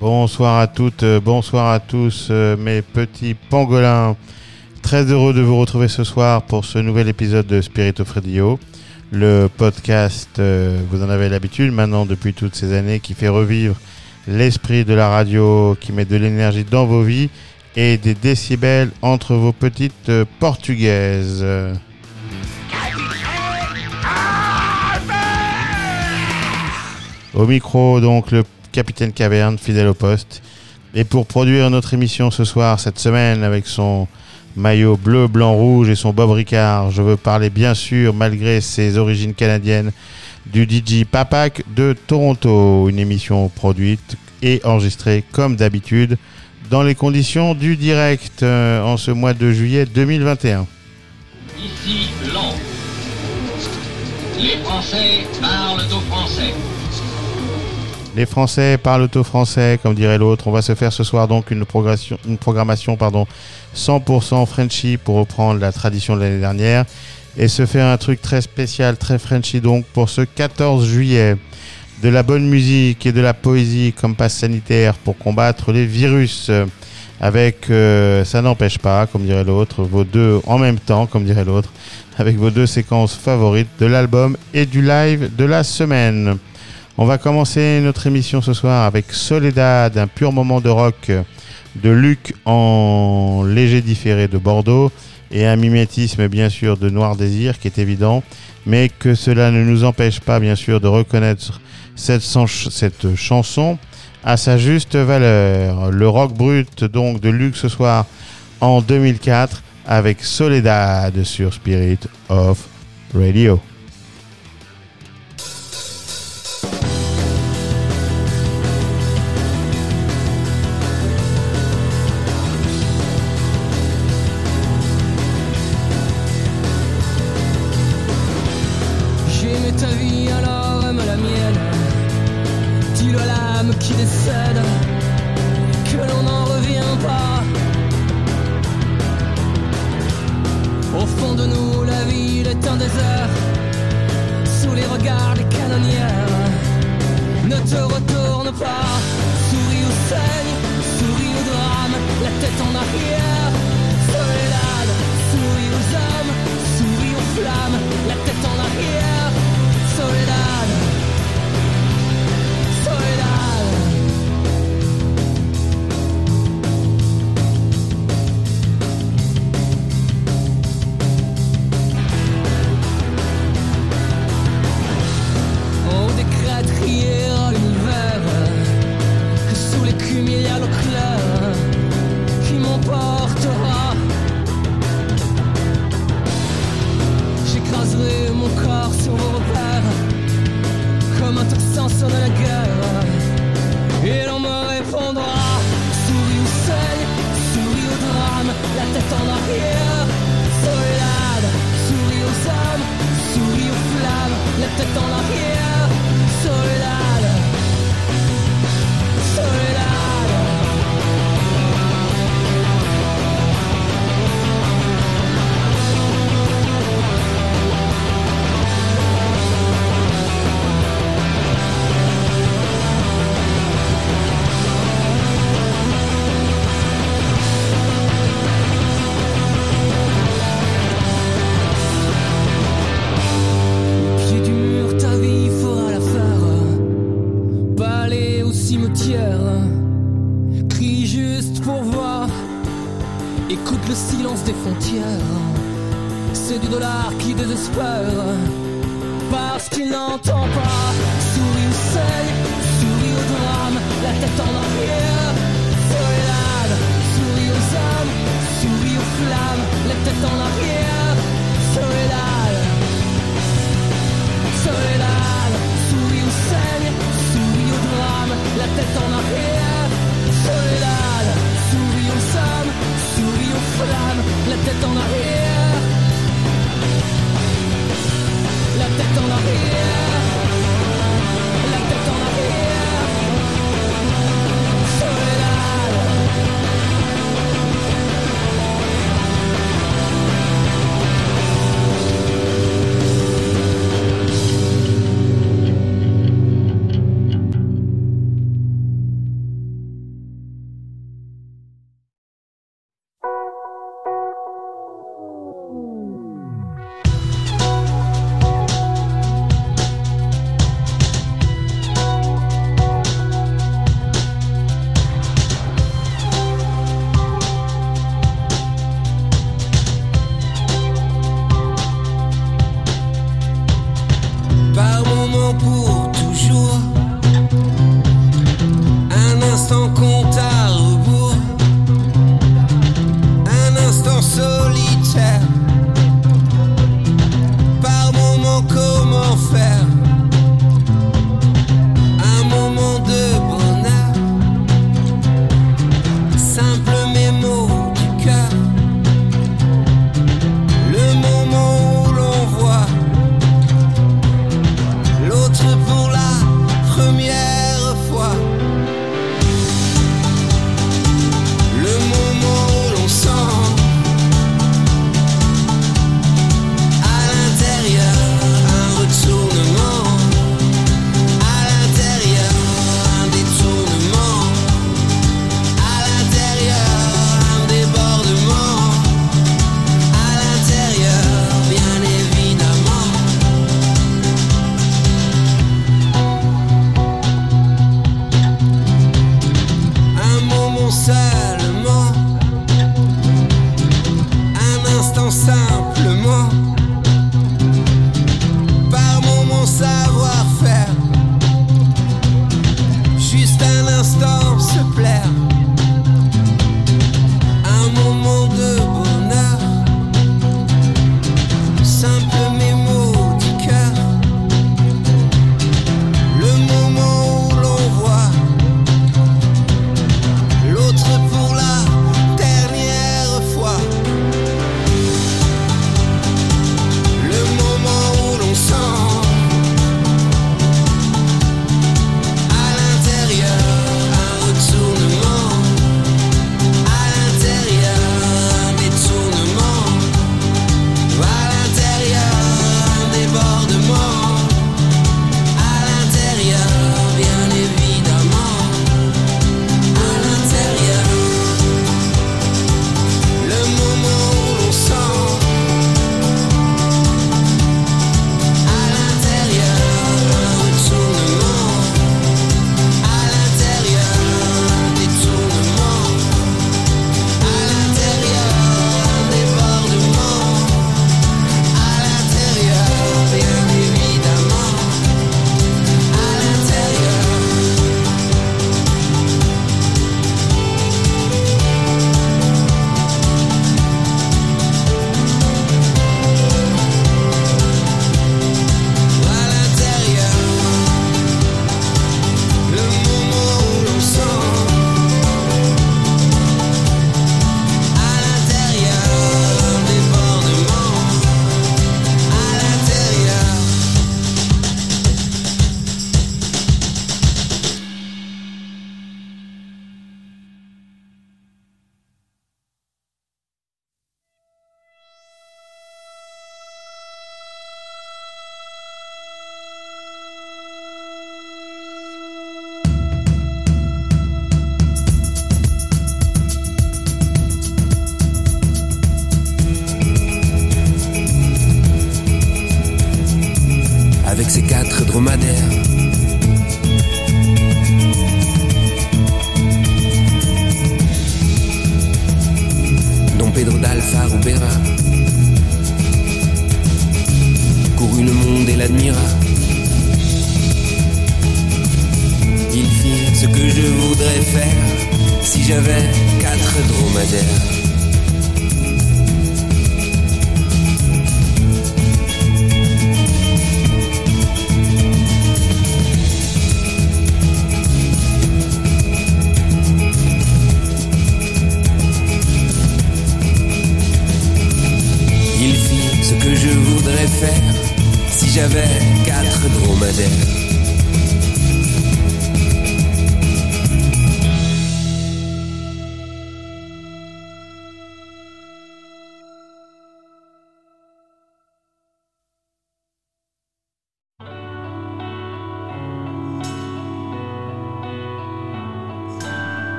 Bonsoir à toutes, euh, bonsoir à tous, euh, mes petits pangolins. Très heureux de vous retrouver ce soir pour ce nouvel épisode de Spirit of. Le podcast, euh, vous en avez l'habitude maintenant depuis toutes ces années, qui fait revivre l'esprit de la radio, qui met de l'énergie dans vos vies et des décibels entre vos petites euh, portugaises. Au micro, donc, le capitaine Caverne, fidèle au poste. Et pour produire notre émission ce soir, cette semaine, avec son maillot bleu, blanc, rouge et son Bob Ricard, je veux parler bien sûr, malgré ses origines canadiennes, du DJ Papak de Toronto. Une émission produite et enregistrée comme d'habitude dans les conditions du direct euh, en ce mois de juillet 2021. Ici Londres. Les Français parlent au français. Les Français parlent au français, comme dirait l'autre. On va se faire ce soir donc une programmation, une programmation pardon, 100% Frenchy pour reprendre la tradition de l'année dernière et se faire un truc très spécial, très Frenchy donc pour ce 14 juillet. De la bonne musique et de la poésie comme passe sanitaire pour combattre les virus. Avec, euh, ça n'empêche pas, comme dirait l'autre, vos deux en même temps, comme dirait l'autre, avec vos deux séquences favorites de l'album et du live de la semaine. On va commencer notre émission ce soir avec Soledad, un pur moment de rock de Luc en léger différé de Bordeaux et un mimétisme bien sûr de Noir Désir qui est évident, mais que cela ne nous empêche pas bien sûr de reconnaître cette, chan- cette chanson à sa juste valeur. Le rock brut donc de Luc ce soir en 2004 avec Soledad sur Spirit of Radio.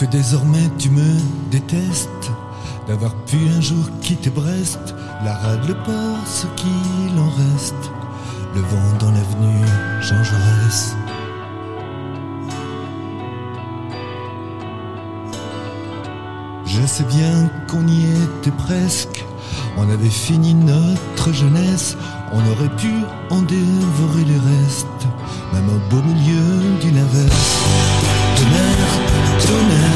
Que désormais tu me détestes d'avoir pu un jour quitter Brest, la rade, le ce qu'il en reste, le vent dans l'avenue Jean Jaurès. Je sais bien qu'on y était presque, on avait fini notre jeunesse, on aurait pu en dévorer les restes, même au beau milieu d'une averse. Tonnerre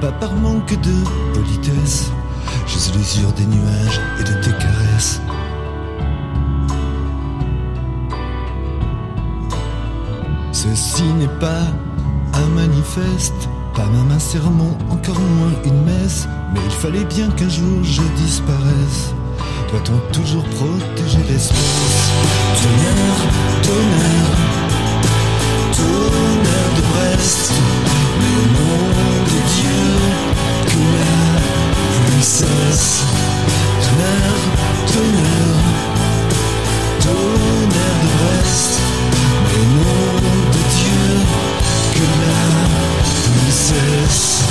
pas par manque de politesse, juste l'usure des nuages et de tes caresses. Ceci n'est pas un manifeste, pas même un sermon, encore moins une messe, mais il fallait bien qu'un jour je disparaisse. Doit-on toujours protéger l'espèce Tonnerre, tonnerre, tonnerre de Brest, mais la cesse. Tonnerre, tonnerre, tonnerre de Brest, mais nom de Dieu, que la cesse.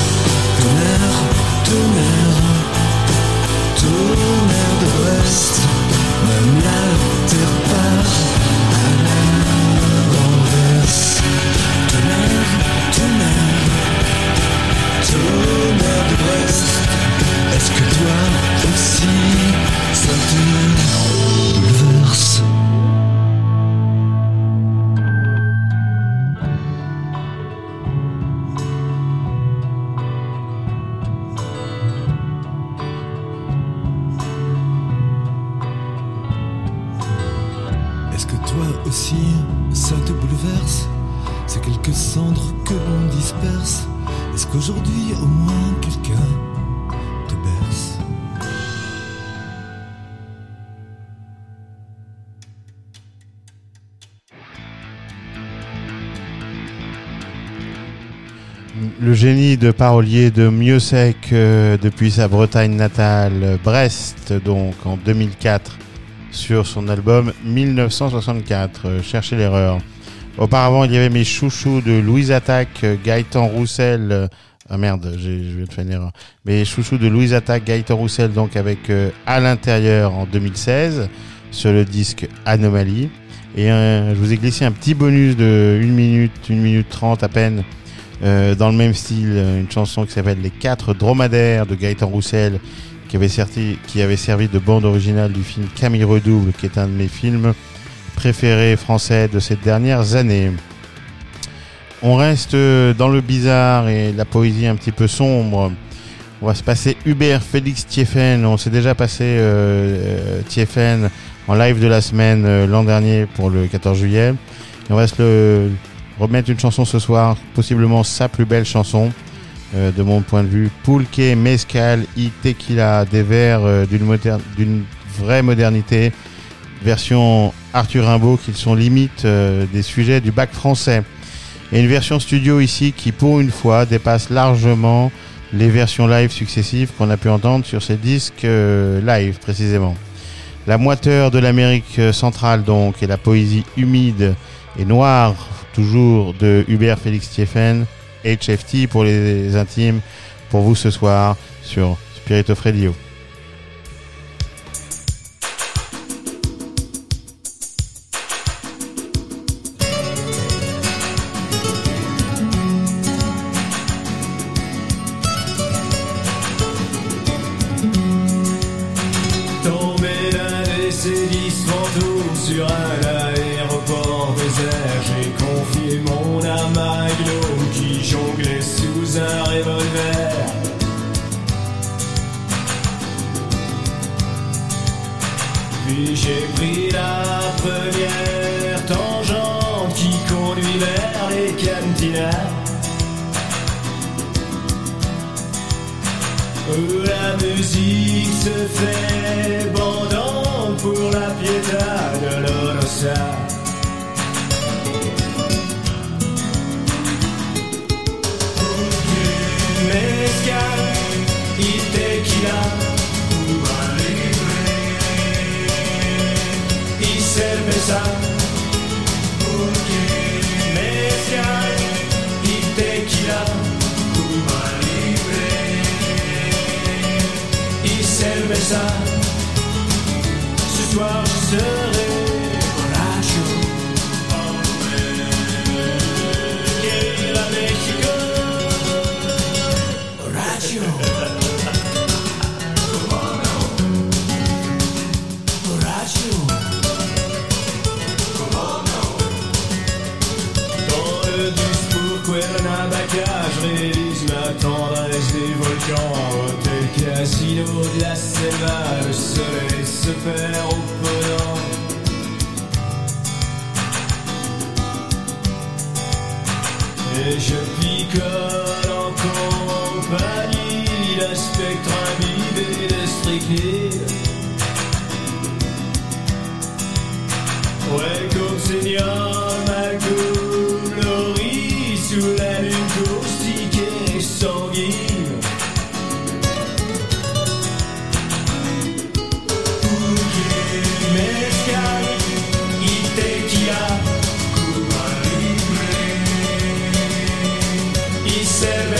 Tonnerre, tonnerre, tonnerre de même la terre toi aussi ça te bouleverse? Est-ce que toi aussi ça te bouleverse? C'est quelques cendres que l'on disperse Est-ce qu'aujourd'hui au moins quelqu'un Le génie de parolier de Mieux euh, depuis sa Bretagne natale, Brest, donc en 2004, sur son album 1964, euh, Cherchez l'erreur. Auparavant, il y avait mes chouchous de Louise Attaque, euh, Gaëtan Roussel. euh, ah merde, je viens de faire une erreur. Mes chouchous de Louise Attaque, Gaëtan Roussel, donc avec euh, À l'intérieur en 2016, sur le disque Anomalie. Et euh, je vous ai glissé un petit bonus de 1 minute, 1 minute 30 à peine, euh, dans le même style, euh, une chanson qui s'appelle Les quatre dromadaires de Gaëtan Roussel, qui avait, servi, qui avait servi de bande originale du film Camille Redouble, qui est un de mes films préférés français de ces dernières années. On reste euh, dans le bizarre et la poésie un petit peu sombre. On va se passer Hubert Félix Thieffen. On s'est déjà passé euh, en live de la semaine l'an dernier pour le 14 juillet. Et on va se le remettre une chanson ce soir, possiblement sa plus belle chanson. euh, de mon point de vue, Pulque, Mezcal, y Tequila, des vers euh, d'une vraie modernité, version Arthur Rimbaud, qui sont limite euh, des sujets du bac français. Et une version studio ici qui, pour une fois, dépasse largement les versions live successives qu'on a pu entendre sur ces disques euh, live précisément. La moiteur de l'Amérique centrale donc et la poésie humide et noire toujours de Hubert Félix Thieffen, HFT pour les intimes, pour vous ce soir sur Spirit of.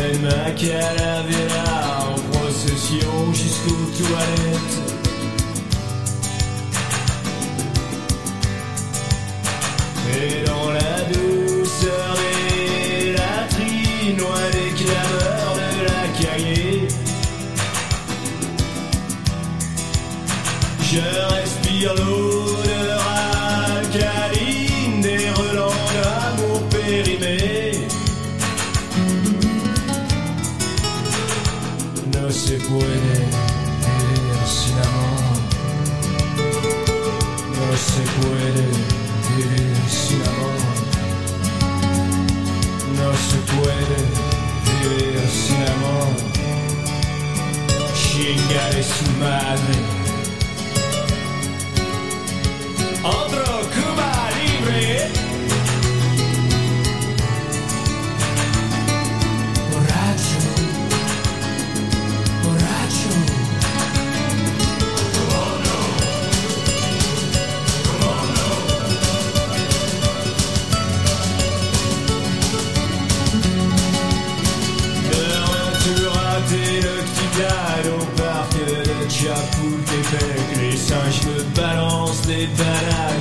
je promène ma calavera en procession jusqu'aux toilettes. Puede vivir sin amor. No se puede vivir sin amor. No se puede vivir sin amor. Chingaré su madre.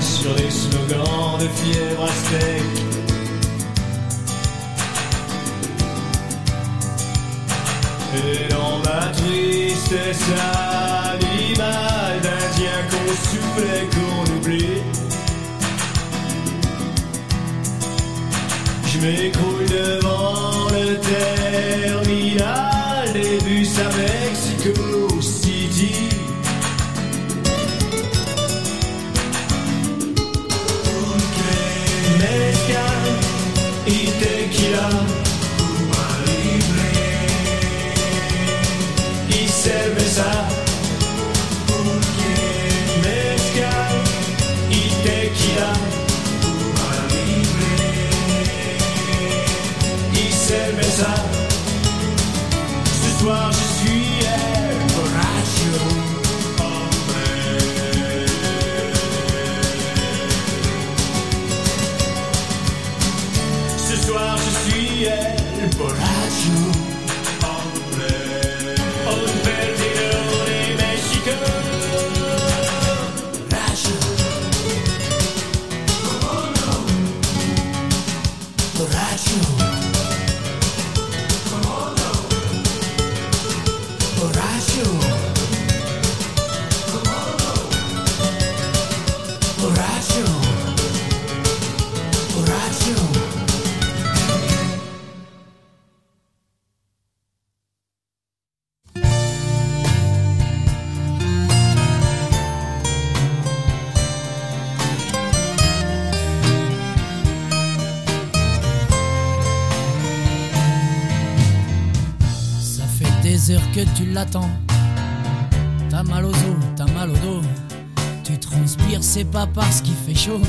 Sur des slogans de fièvre aztèque. Et dans ma tristesse animale d'Indien qu'on soufflait, qu'on oublie. Je m'écroule devant le terminal des bus à Mexico City. Tequila. T'as mal aux os, t'as mal au dos. Tu transpires, c'est pas parce qu'il fait chaud.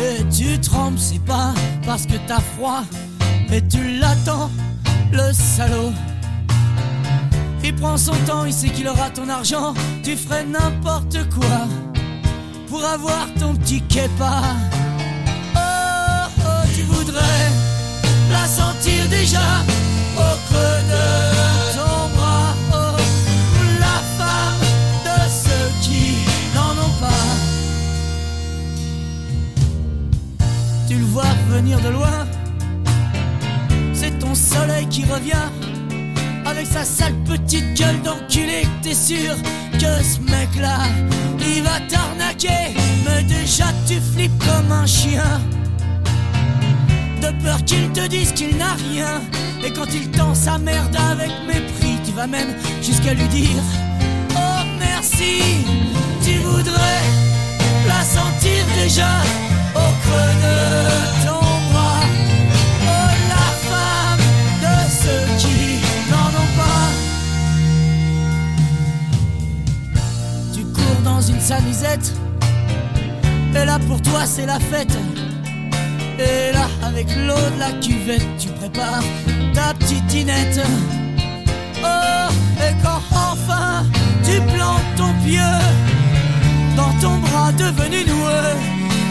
Et tu trembles, c'est pas parce que t'as froid. Mais tu l'attends, le salaud. Il prend son temps, il sait qu'il aura ton argent. Tu ferais n'importe quoi pour avoir ton petit képa. Oh, oh, tu voudrais la sentir déjà au creux de de loin, c'est ton soleil qui revient. Avec sa sale petite gueule d'enculé, t'es sûr que ce mec-là, il va t'arnaquer. Mais déjà tu flippes comme un chien de peur qu'il te dise qu'il n'a rien. Et quand il tend sa merde avec mépris, tu vas même jusqu'à lui dire Oh merci, tu voudrais la sentir déjà au creux de une salisette, et là pour toi c'est la fête. Et là, avec l'eau de la cuvette, tu prépares ta petite dinette. Oh, et quand enfin tu plantes ton pied dans ton bras devenu noueux,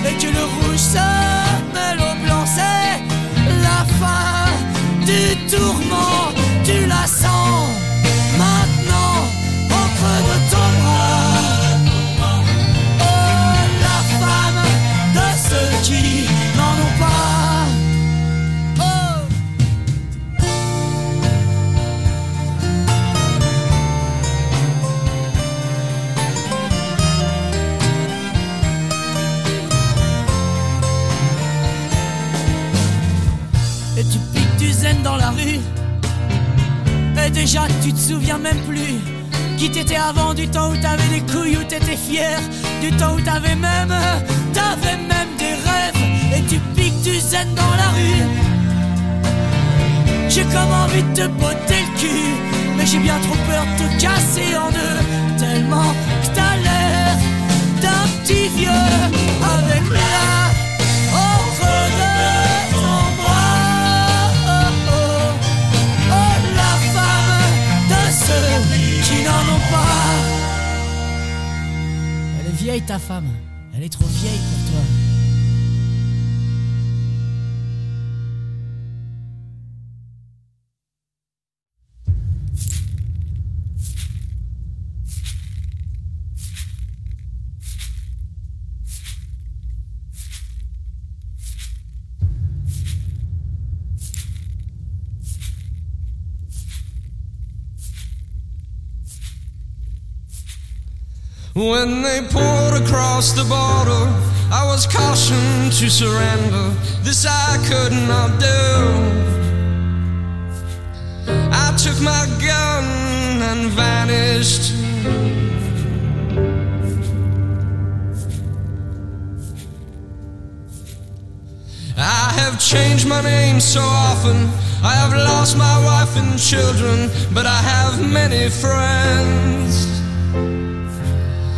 et que le rouge se mêle au blanc, c'est la fin du tourment. Tu la sens qui n'en ont pas. Et tu piques du zen dans la rue. Et déjà tu te souviens même plus qui t'étais avant du temps où t'avais des couilles, où t'étais fier, du temps où t'avais même, t'avais même Et tu piques du zen dans la rue. J'ai comme envie de te botter le cul, mais j'ai bien trop peur de te casser en deux, tellement que t'as l'air d'un petit vieux avec la. Oh, oh, oh, la femme de ceux qui n'en ont pas. Elle est vieille ta femme, elle est trop vieille pour toi. When they poured across the border, I was cautioned to surrender. This I could not do. I took my gun and vanished. I have changed my name so often. I have lost my wife and children, but I have many friends.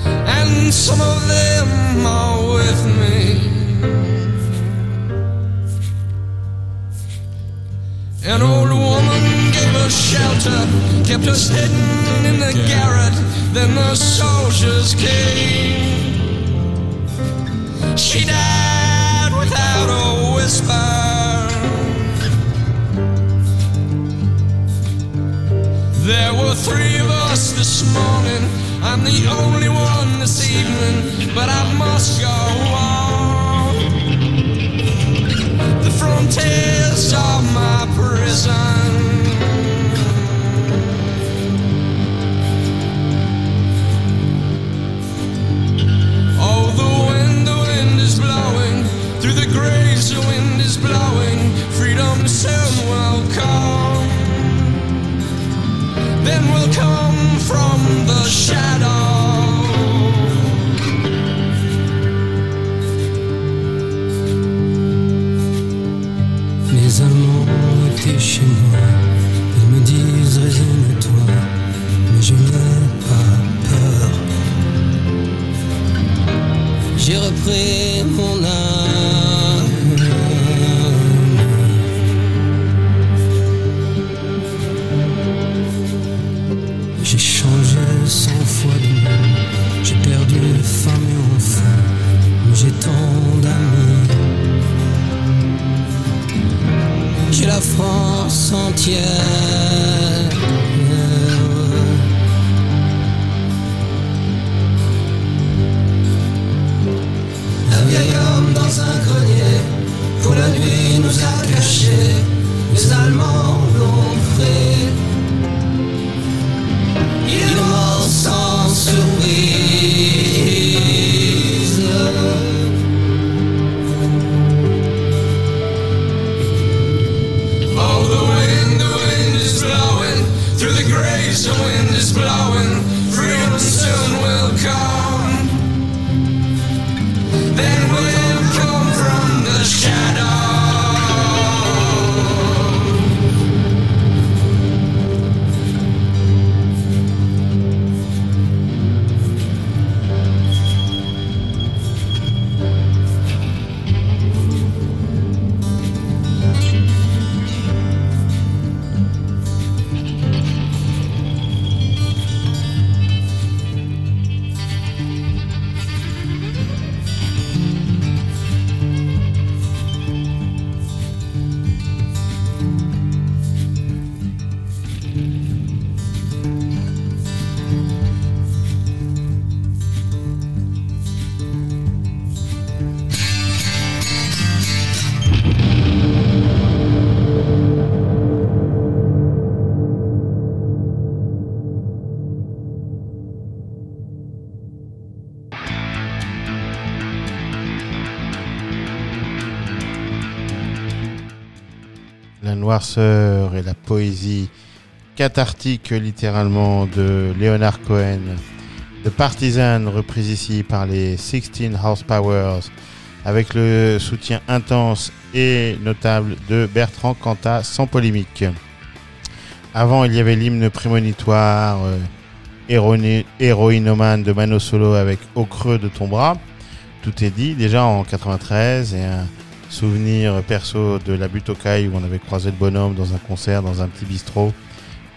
And some of them are with me. An old woman gave us shelter, kept us hidden in the garret. Then the soldiers came. She died without a whisper. There were three of us this morning. I'm the only one this evening, but I must go on. The frontiers are my prison. Oh, the wind, the wind is blowing through the graves. The wind is blowing. Freedom soon will come. Then will come from the shadow. Mes amants étaient chez moi, ils me disent résigne-toi, mais je n'ai pas peur. J'ai repris et la poésie cathartique littéralement de Leonard Cohen. The Partisan, reprise ici par les 16 Horsepowers, avec le soutien intense et notable de Bertrand Cantat, sans polémique. Avant, il y avait l'hymne prémonitoire euh, héroïnomane de Mano Solo avec Au creux de ton bras. Tout est dit, déjà en 93, et un souvenir perso de la butte cailles où on avait croisé le bonhomme dans un concert, dans un petit bistrot,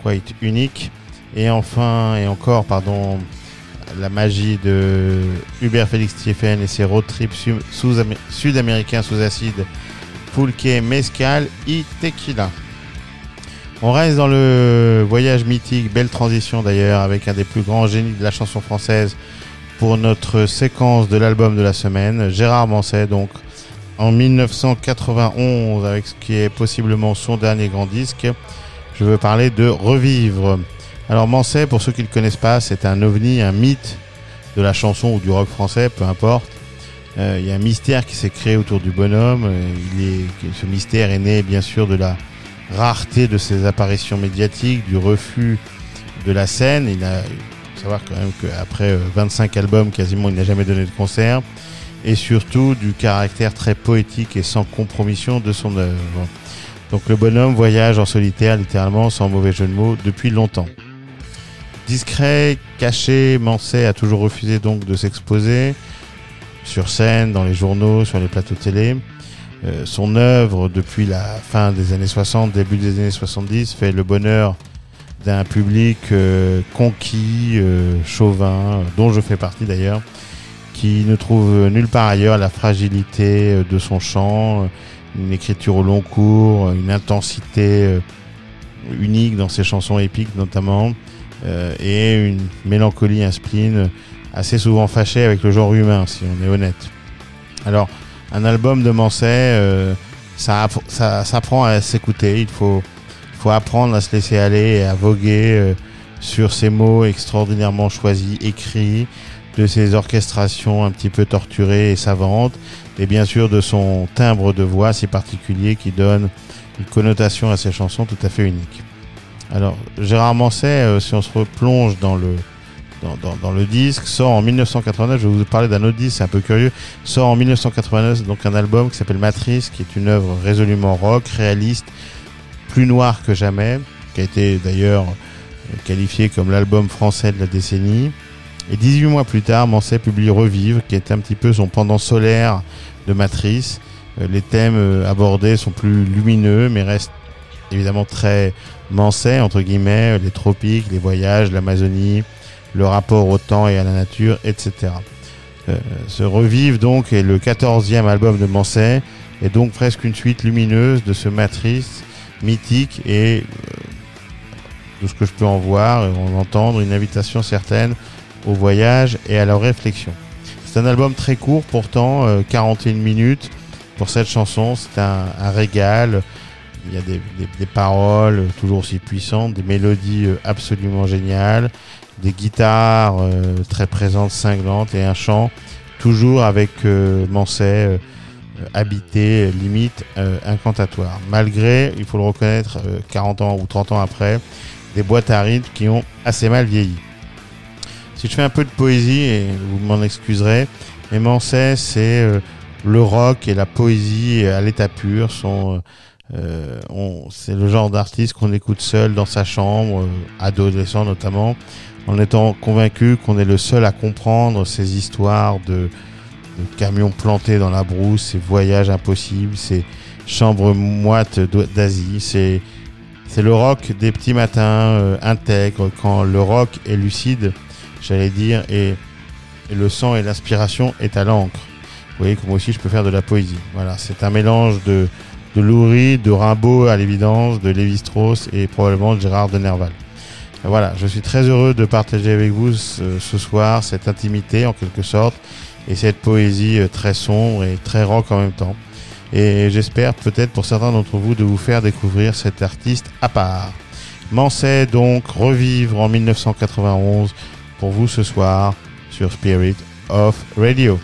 quite unique. Et enfin, et encore, pardon, la magie de Hubert Félix Thieffen et ses road trips sud-américains sous acide, pulque, mezcal et tequila. On reste dans le voyage mythique, belle transition d'ailleurs, avec un des plus grands génies de la chanson française pour notre séquence de l'album de la semaine, Gérard Manset, donc en 1991, avec ce qui est possiblement son dernier grand disque. Je veux parler de Revivre. Alors Manset, pour ceux qui ne le connaissent pas, c'est un ovni, un mythe de la chanson ou du rock français, peu importe. Euh, il y a un mystère qui s'est créé autour du bonhomme. Euh, ce mystère est né bien sûr de la rareté de ses apparitions médiatiques, du refus de la scène. Il a, faut savoir quand même qu'après 25 albums, quasiment, il n'a jamais donné de concert. Et surtout du caractère très poétique et sans compromission de son œuvre. Donc le bonhomme voyage en solitaire, littéralement, sans mauvais jeu de mots, depuis longtemps. Discret, caché, Manset a toujours refusé donc de s'exposer sur scène, dans les journaux, sur les plateaux télé. Euh, son œuvre depuis la fin des années 60, début des années 70 fait le bonheur d'un public euh, conquis, euh, chauvin, dont je fais partie d'ailleurs, qui ne trouve nulle part ailleurs la fragilité de son chant, une écriture au long cours, une intensité unique dans ses chansons épiques notamment, et une mélancolie, spleen assez souvent fâché avec le genre humain, si on est honnête. Alors, un album de Manset, euh, ça, ça, ça apprend à s'écouter. Il faut, faut apprendre à se laisser aller et à voguer euh, sur ces mots extraordinairement choisis, écrits, de ses orchestrations un petit peu torturées et savantes, et bien sûr de son timbre de voix si particulier qui donne une connotation à ses chansons tout à fait unique. Alors, Gérard Manset, euh, si on se replonge dans le, dans, le disque, sort en 1989, je vais vous parler d'un autre disque, c'est un peu curieux, sort en 1989 donc un album qui s'appelle Matrice, qui est une œuvre résolument rock, réaliste, plus noir que jamais, qui a été d'ailleurs qualifié comme l'album français de la décennie. Et 18 mois plus tard, Manset publie Revivre, qui est un petit peu son pendant solaire de Matrice. Euh, les thèmes euh, abordés sont plus lumineux, mais restent évidemment très Manset, entre guillemets, les tropiques, les voyages, l'Amazonie, le rapport au temps et à la nature, etc. Euh, ce Revive donc est le 14e album de Manset et donc presque une suite lumineuse de ce matrice mythique et euh, de ce que je peux en voir et en entendre, une invitation certaine voyage et à la réflexion. C'est un album très court pourtant, 41 euh, minutes pour cette chanson, c'est un, régal. Il y a des, paroles toujours aussi puissantes, des mélodies absolument géniales des guitares euh, très présentes, cinglantes et un chant toujours avec euh, Manset euh, habité, limite incantatoire. Malgré, il faut le reconnaître, 40 ans ou 30 ans après, des boîtes à qui ont assez mal vieilli. Je fais un peu de poésie, et vous m'en excuserez, mais Manset, c'est le rock et la poésie à l'état pur sont c'est le genre d'artiste qu'on écoute seul dans sa chambre, adolescent notamment, en étant convaincu qu'on est le seul à comprendre ces histoires de, camions plantés dans la brousse, ces voyages impossibles, ces chambres moites d'Asie. C'est, c'est le rock des petits matins euh, intègres, quand le rock est lucide, j'allais dire, et, le sang et l'inspiration est à l'encre. Vous voyez que moi aussi je peux faire de la poésie. Voilà, c'est un mélange de, de Loury, de Rimbaud à l'évidence, de Lévi-Strauss et probablement de Gérard de Nerval. Voilà, je suis très heureux de partager avec vous ce, soir cette intimité en quelque sorte et cette poésie euh, très sombre et très rock en même temps. Et j'espère peut-être pour certains d'entre vous de vous faire découvrir cet artiste à part. Manset donc revivre en 1991 pour vous ce soir sur Spirit of Radio.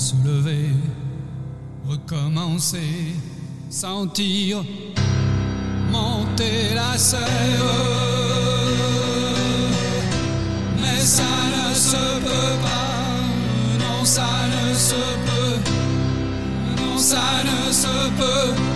se lever, recommencer, sentir, monter la serre. Mais ça ne se peut pas, non ça ne se peut, non ça ne se peut.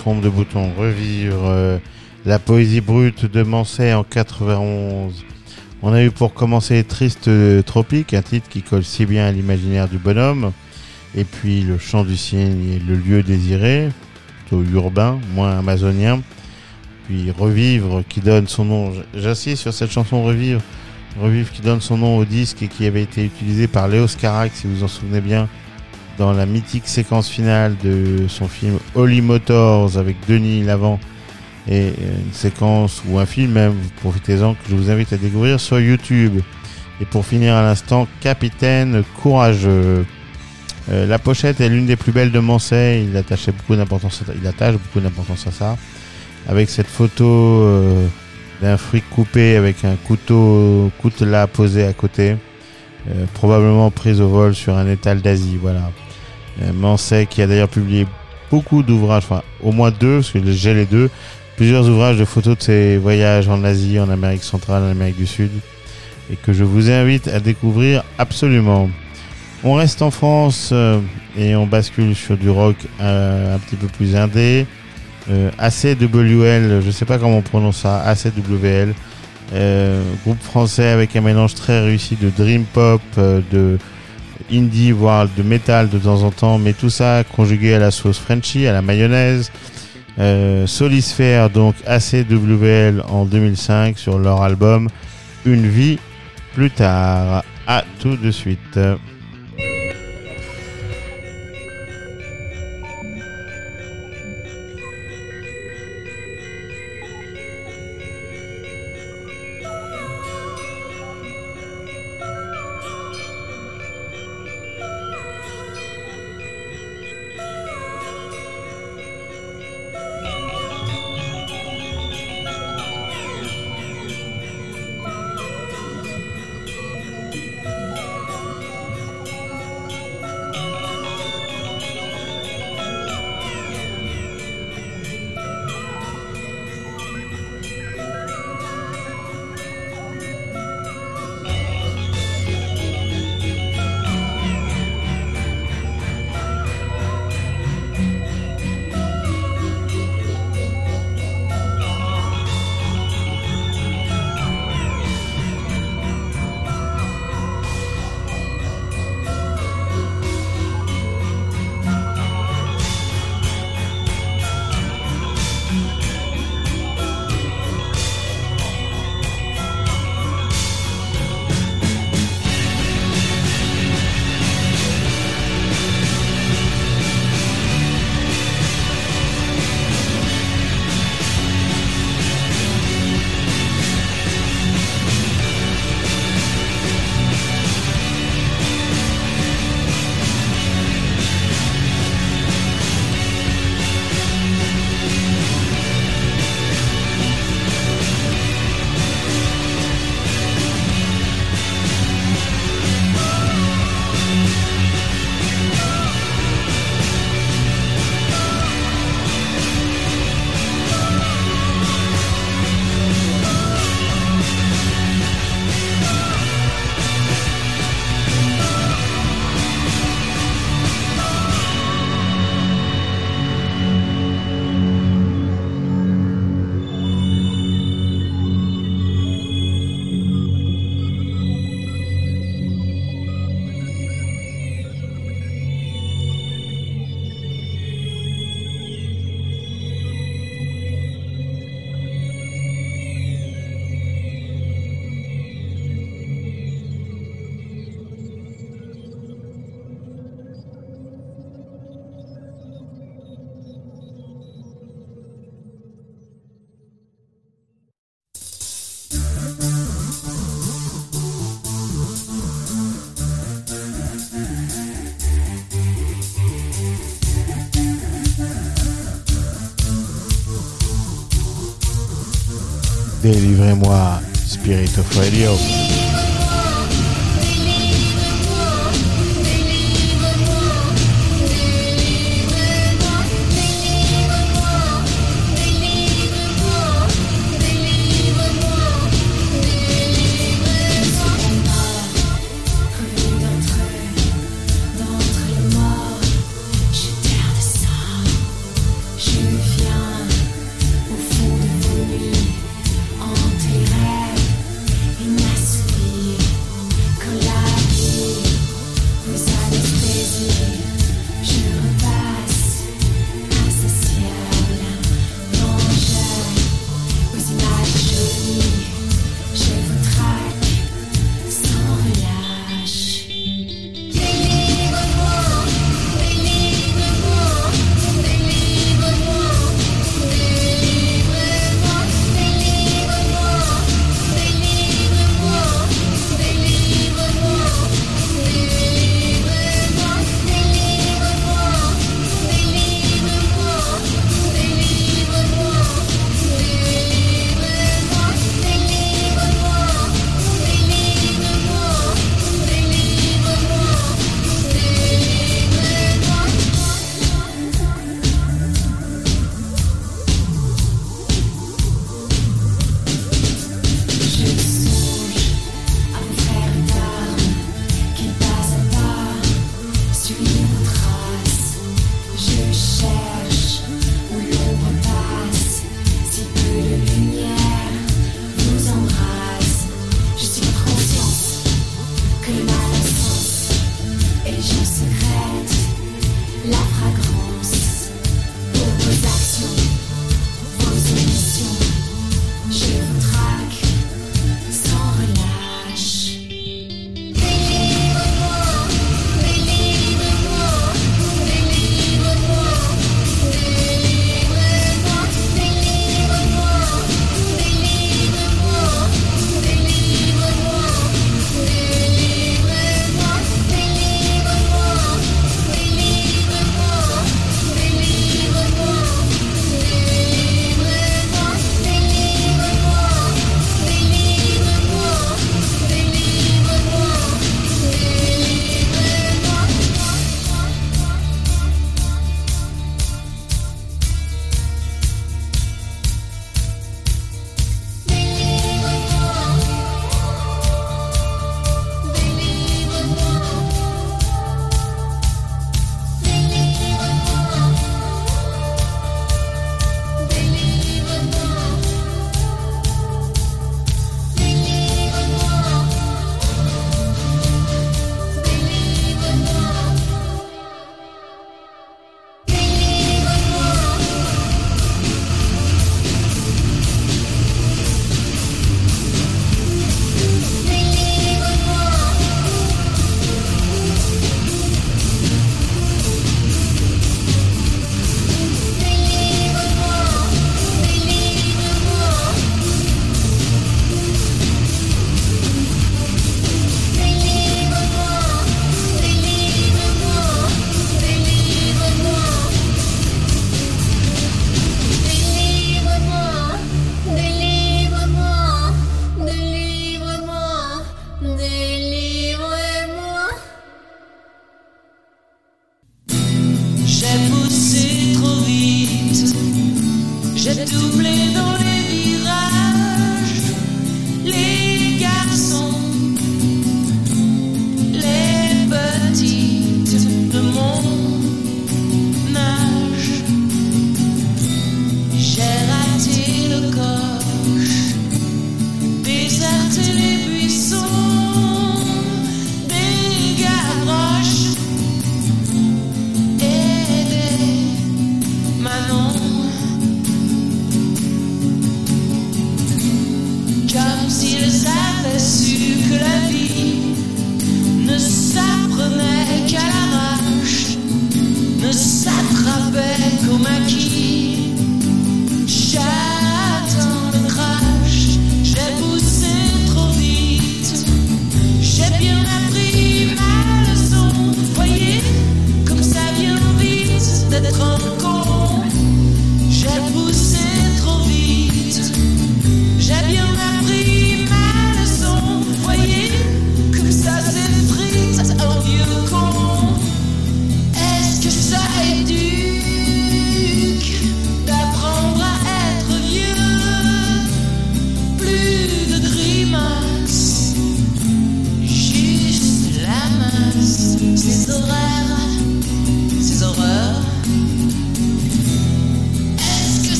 trompe de bouton, revivre euh, la poésie brute de Mansay en 91. On a eu pour commencer Triste Tropique, un titre qui colle si bien à l'imaginaire du bonhomme. Et puis Le Chant du Cygne et Le Lieu Désiré, plutôt urbain, moins amazonien. Puis Revivre qui donne son nom, j'insiste sur cette chanson Revivre, Revivre qui donne son nom au disque et qui avait été utilisé par Léo Scarac, si vous en souvenez bien, dans la mythique séquence finale de son film Holy Motors avec Denis Lavant et une séquence ou un film même, profitez-en, que je vous invite à découvrir sur YouTube. Et pour finir à l'instant, Capitaine Courageux. Euh, la pochette est l'une des plus belles de Mansay. Il attachait beaucoup d'importance. Il attache beaucoup d'importance à ça. Avec cette photo euh, d'un fruit coupé avec un couteau coutelas posé à côté, euh, probablement prise au vol sur un étal d'Asie. Voilà. Euh, Mansay qui a d'ailleurs publié beaucoup d'ouvrages, enfin au moins deux, parce que j'ai les deux, plusieurs ouvrages de photos de ses voyages en Asie, en Amérique centrale, en Amérique du Sud, et que je vous invite à découvrir absolument. On reste en France euh, et on bascule sur du rock euh, un petit peu plus indé. Euh, ACWL, je sais pas comment on prononce ça, ACWL, euh, groupe français avec un mélange très réussi de dream pop, de indie, voire de métal de temps en temps, mais tout ça conjugué à la sauce Frenchy, à la mayonnaise. Euh, Solisphère, donc ACWL en 2005 sur leur album Une vie plus tard. À tout de suite. Radio. Vite d'être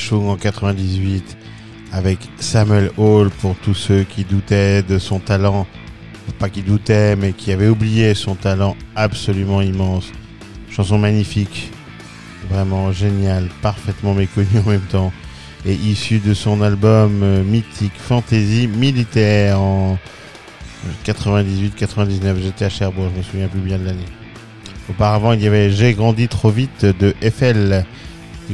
Bachung en 98 avec Samuel Hall pour tous ceux qui doutaient de son talent, pas qui doutaient, mais qui avaient oublié son talent absolument immense. Chanson magnifique, vraiment géniale, parfaitement méconnue en même temps, et issue de son album euh, mythique Fantasy Militaire en 98-99. J'étais à Cherbourg, je me souviens plus bien de l'année. Auparavant, il y avait J'ai grandi trop vite de FL,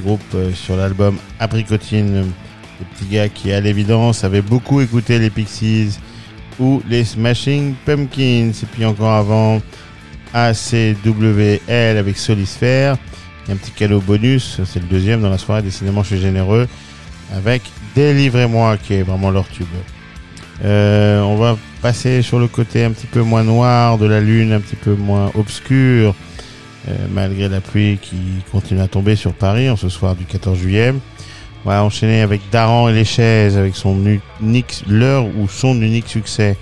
groupe euh, sur l'album Apricotine. Des petits gars qui, à l'évidence, avaient beaucoup écouté les Pixies ou les Smashing Pumpkins. Et puis encore avant, ACWL avec Solisphère. Et un petit cadeau bonus, c'est le deuxième dans la soirée, décidément suis généreux, avec Délivrez-moi, qui est vraiment leur tube. Euh, on va passer sur le côté un petit peu moins noir de la lune, un petit peu moins obscur, malgré la pluie qui continue à tomber sur Paris en ce soir du 14 juillet. On va enchaîner avec Daran et les chaises, avec son unique, l'heure ou son unique succès,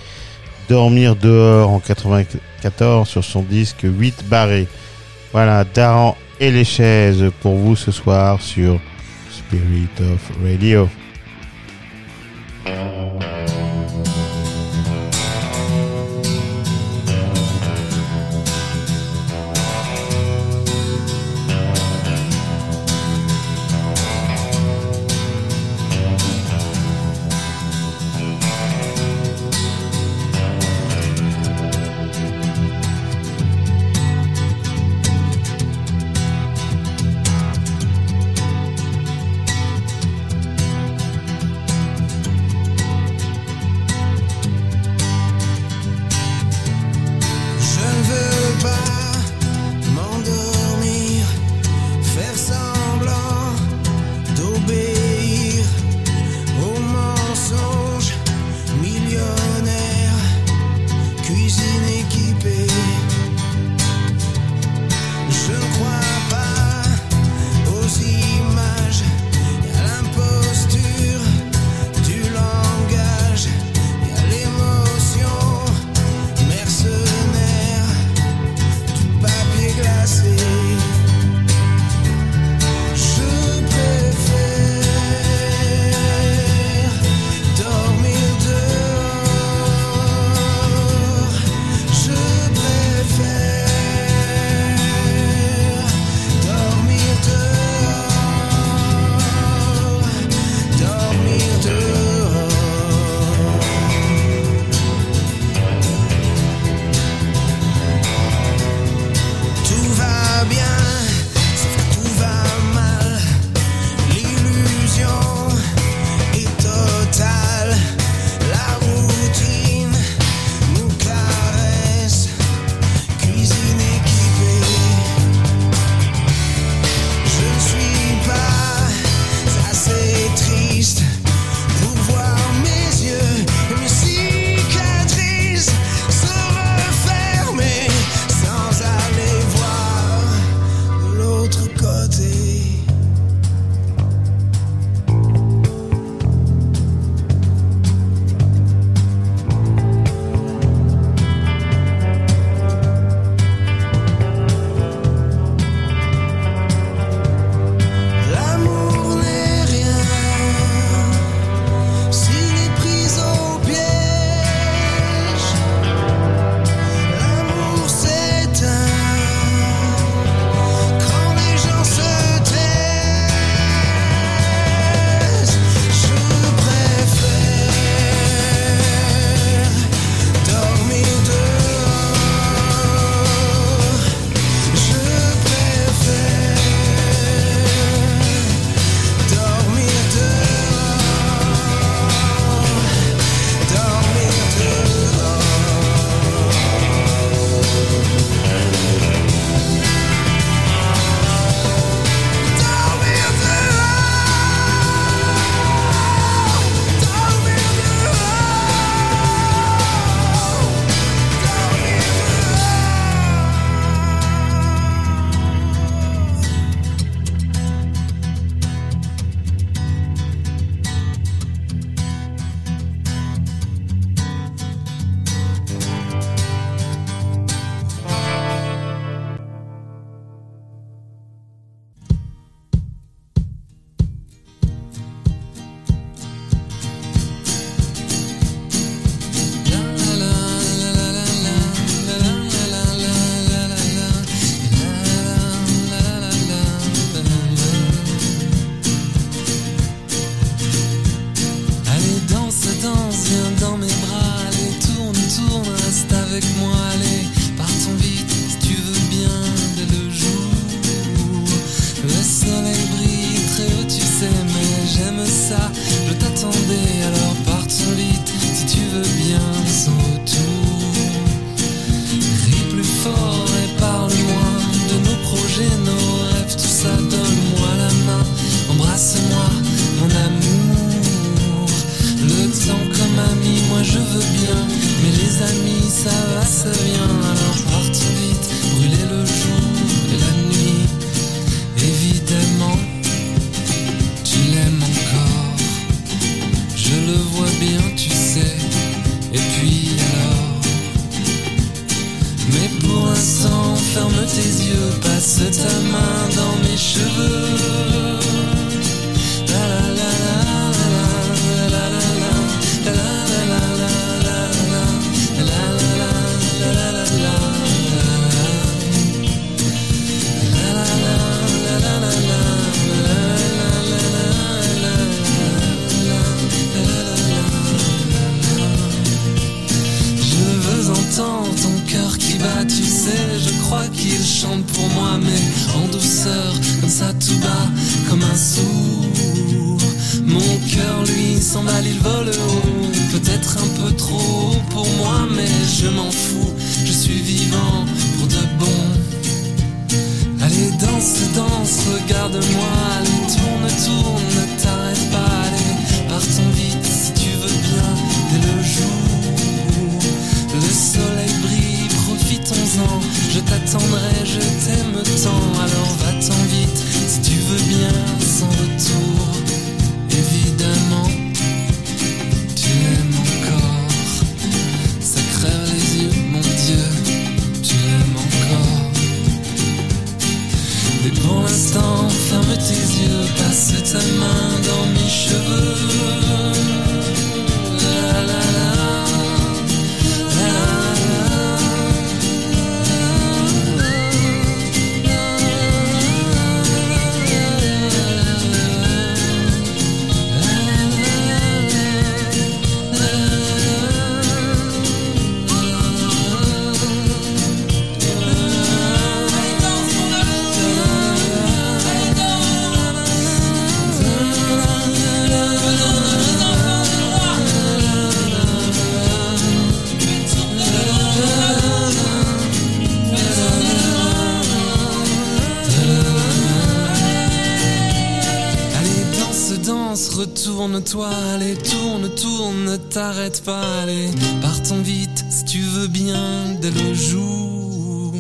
Dormir dehors en 94 sur son disque 8 barré. Voilà, Daran et les chaises pour vous ce soir sur Spirit of Radio. toi, allez, tourne, tourne, t'arrête pas, allez, partons vite si tu veux bien dès le jour.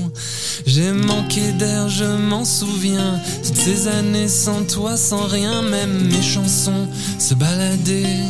J'ai manqué d'air, je m'en souviens, toutes ces années sans toi, sans rien, même mes chansons se baladaient,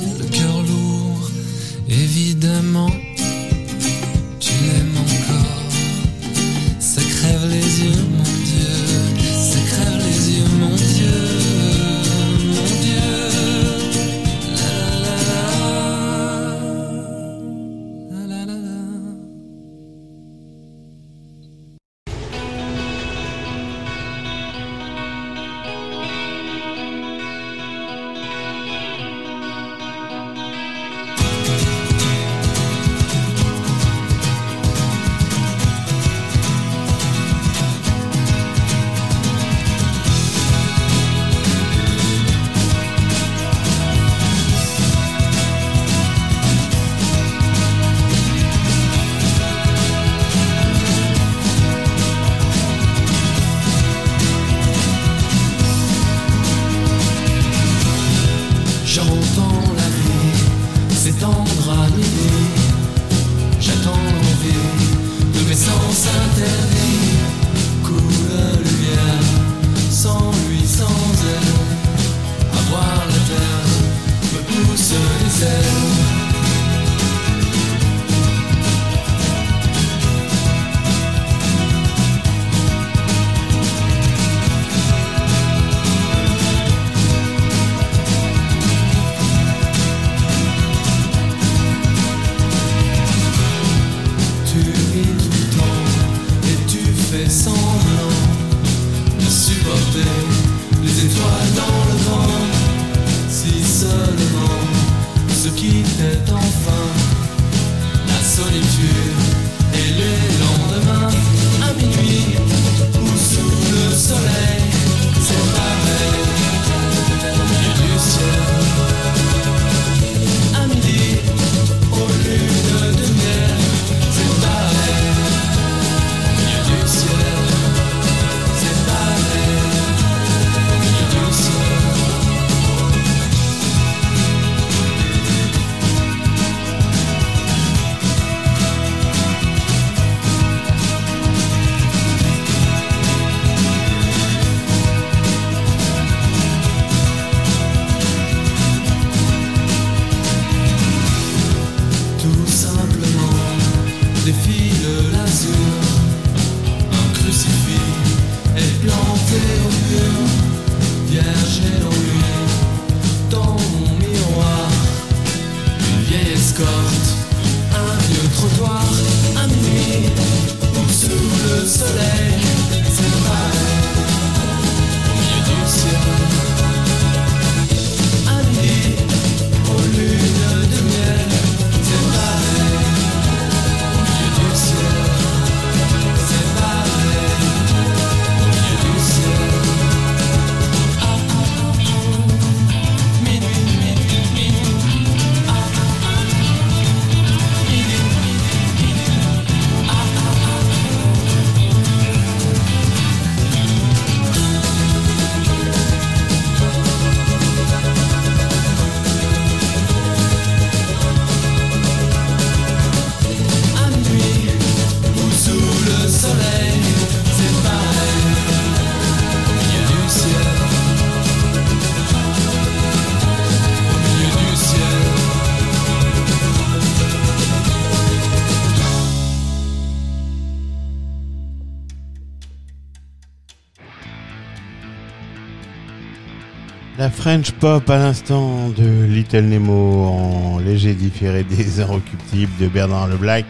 French Pop à l'instant de Little Nemo en léger différé des Inrecuptibles de Bernard Leblac.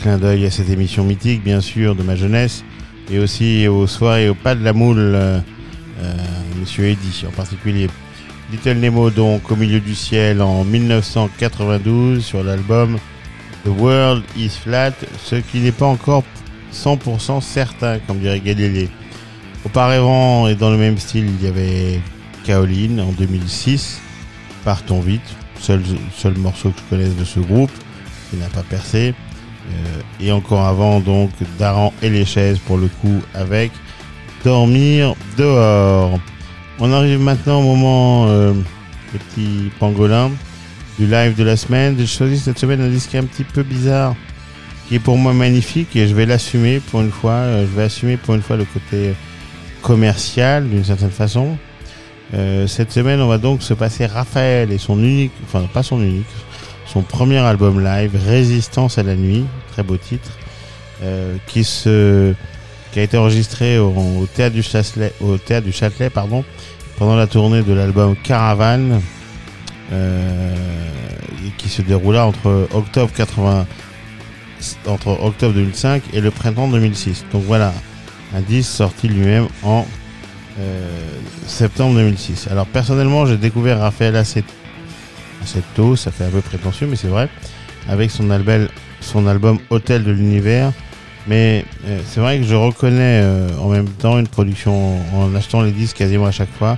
Clin d'œil à cette émission mythique, bien sûr, de ma jeunesse. Et aussi aux soirées au pas de la moule, euh, euh, Monsieur Eddy en particulier. Little Nemo donc au milieu du ciel en 1992 sur l'album The World is Flat, ce qui n'est pas encore 100% certain, comme dirait Galilée. Auparavant, et dans le même style, il y avait Kaolin en 2006, Partons vite, seul, morceau que je connaisse de ce groupe, qui n'a pas percé. Euh, et encore avant, donc, Daran et les chaises, pour le coup, avec Dormir dehors. On arrive maintenant au moment, euh, petit pangolin, du live de la semaine. J'ai choisi cette semaine un disque un petit peu bizarre, qui est pour moi magnifique, et je vais l'assumer pour une fois. Euh, je vais assumer pour une fois le côté commercial, d'une certaine façon. Euh, cette semaine, on va donc se passer Raphaël et son unique, enfin pas son unique, son premier album live, Résistance à la nuit, très beau titre, euh, qui se, qui a été enregistré au, théâtre du Châtelet, au théâtre du Châtelet, pardon, pendant la tournée de l'album Caravane, euh, qui se déroula entre octobre 80, entre octobre 2005 et le printemps 2006. Donc voilà, un disque sorti lui-même en septembre 2006. Alors personnellement, j'ai découvert Raphaël assez, tôt, ça fait un peu prétentieux, mais c'est vrai, avec son album, son album Hôtel de l'univers. Mais euh, c'est vrai que je reconnais euh, en même temps une production, en achetant les disques quasiment à chaque fois,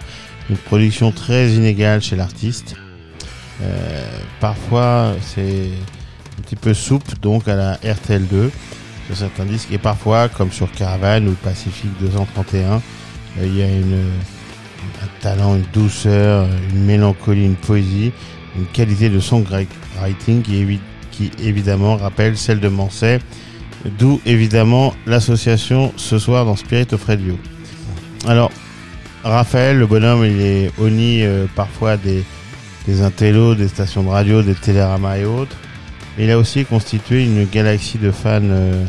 une production très inégale chez l'artiste. Euh, parfois, c'est un petit peu souple, donc à la RTL2 sur certains disques, et parfois, comme sur Caravane ou Pacifique 231, euh, il y a un talent, une douceur, une mélancolie, une poésie, une qualité de songwriting qui, évi- qui évidemment rappelle celle de Manset, d'où évidemment l'association ce soir dans Spirit of Radio. Alors, Raphaël, le bonhomme, il est honni euh, parfois des, des intellos, des stations de radio, des téléramas et autres. Il a aussi constitué une galaxie de fans euh,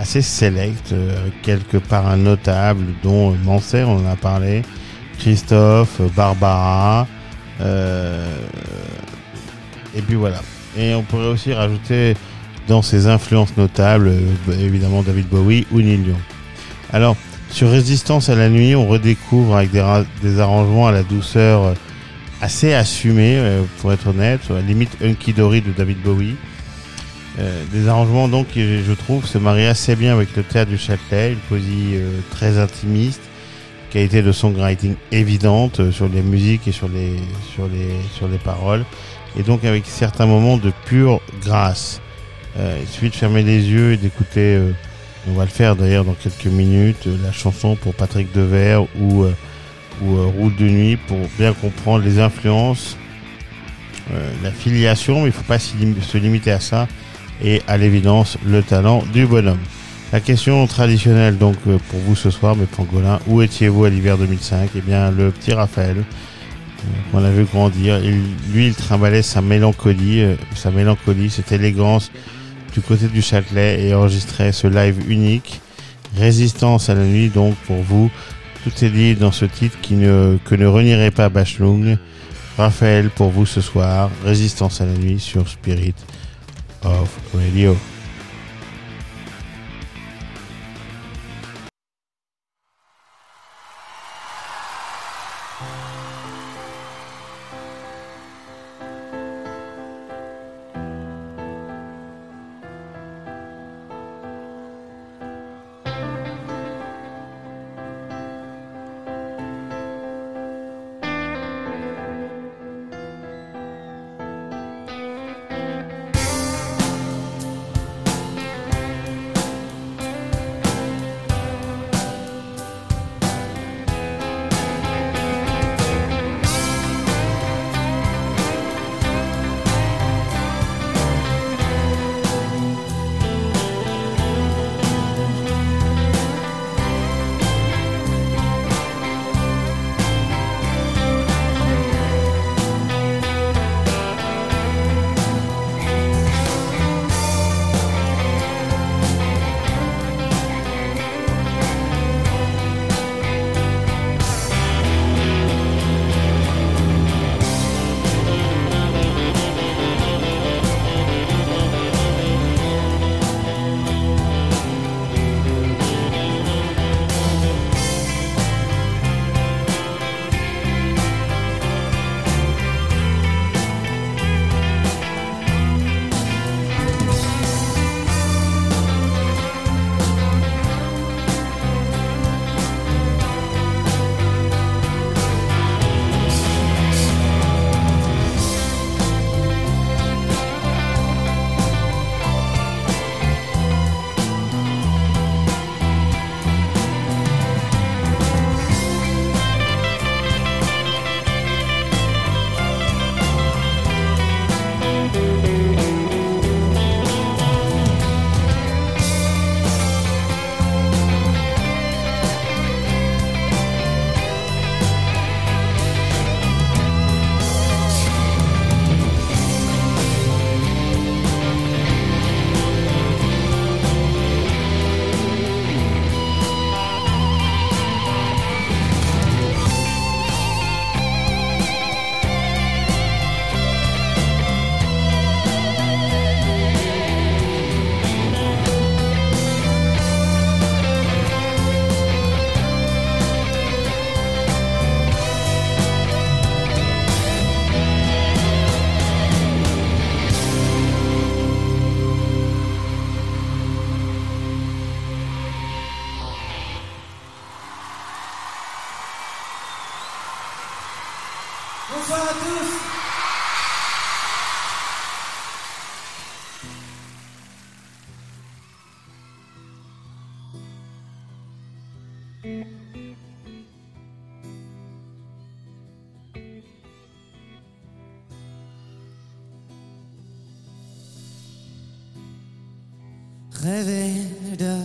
assez sélecte, euh, avec quelques parrains notables, dont Manser, on en a parlé, Christophe, Barbara, euh, et puis voilà. Et on pourrait aussi rajouter dans ses influences notables, euh, évidemment David Bowie ou Neil Young. Alors, sur Résistance à la nuit, on redécouvre avec des, ra- des arrangements à la douceur euh, assez assumés, euh, pour être honnête, à la limite Hunky Dory de David Bowie. Euh, des arrangements donc qui, je trouve, se marient assez bien avec le théâtre du Châtelet, une poésie euh, très intimiste, qualité de songwriting évidente euh, sur les musiques et sur les, sur les, sur les paroles, et donc avec certains moments de pure grâce. Il suffit de fermer les yeux et d'écouter, on va le faire d'ailleurs dans quelques minutes, la chanson pour Patrick Devers ou, ou Route de nuit pour bien comprendre les influences, la filiation, mais il faut pas se limiter à ça, et à l'évidence le talent du bonhomme. La question traditionnelle donc euh, pour vous ce soir, mes pangolins, où étiez-vous à l'hiver 2005 Eh bien, le petit Raphaël, euh, qu'on a vu grandir, lui, il trimballait sa mélancolie, euh, sa mélancolie, cette élégance du côté du Châtelet et enregistrait ce live unique. Résistance à la nuit, donc pour vous, tout est dit dans ce titre qui ne, que ne renierait pas Bachelung. Raphaël pour vous ce soir, Résistance à la nuit sur Spirit of Radio.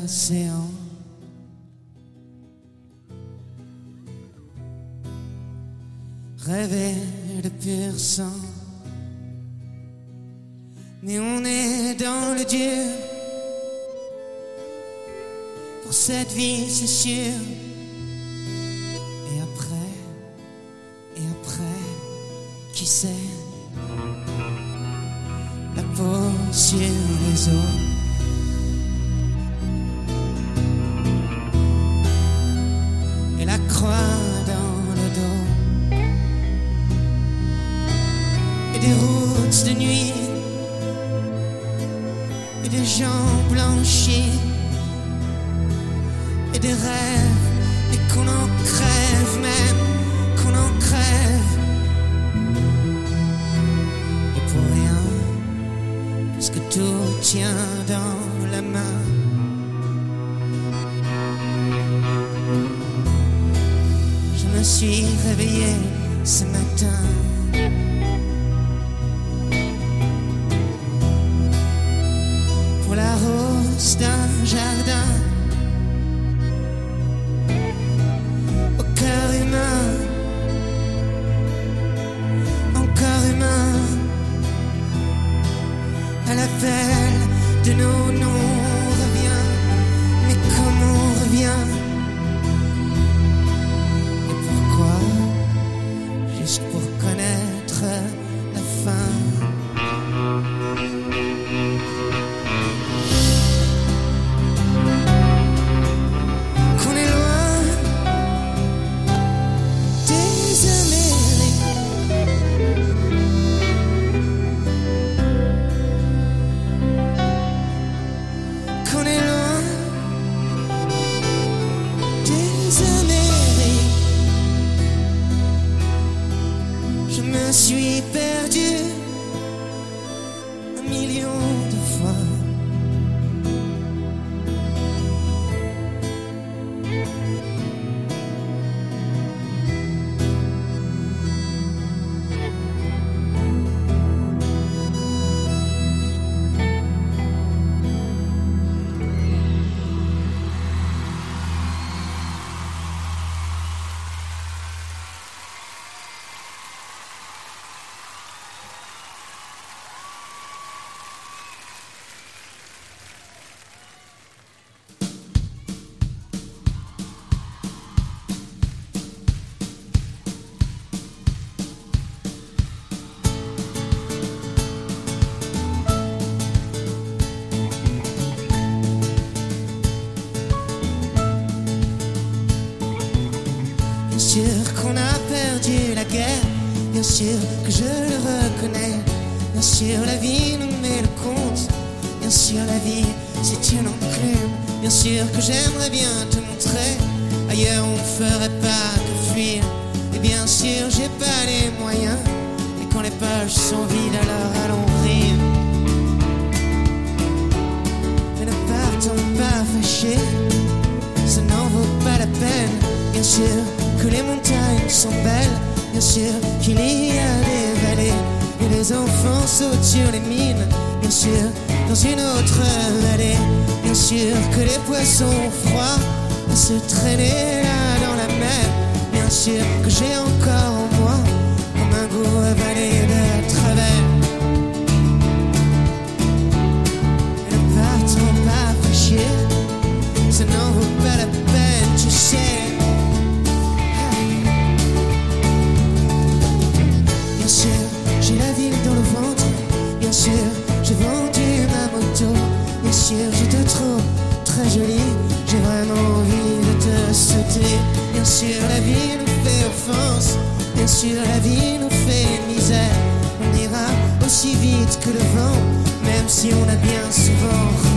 coração. Bien sûr que je le reconnais. Bien sûr la vie nous met le compte, bien sûr la vie c'est une enclume. Bien sûr que j'aimerais bien te montrer, ailleurs on ferait pas que fuir. Et bien sûr j'ai pas les moyens, et quand les pages sont vides alors allons rire. Mais ne partons pas fâchés, ça n'en vaut pas la peine. Bien sûr que les montagnes sont belles, bien sûr qu'il y a des vallées et les enfants sautent sur les mines. Bien sûr, dans une autre vallée, bien sûr que les poissons froids à se traîner là dans la mer. Bien sûr que j'ai encore en moi comme un goût avalé jolie. J'ai vraiment envie de te sauter. Bien sûr, la vie nous fait offense. Bien sûr, la vie nous fait misère. On ira aussi vite que le vent, même si on a bien souvent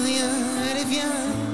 rien, allez.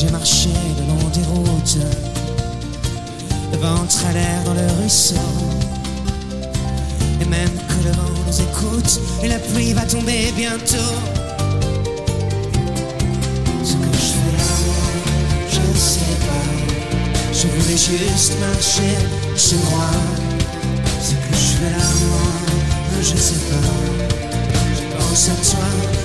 J'ai marché le long des routes, le ventre à l'air dans le ruisseau. Et même que le vent nous écoute, et la pluie va tomber bientôt. Ce que je fais là, je ne sais pas. Je voulais juste marcher chez moi. Ce que je fais là, moi, je ne sais pas. Je pense à toi.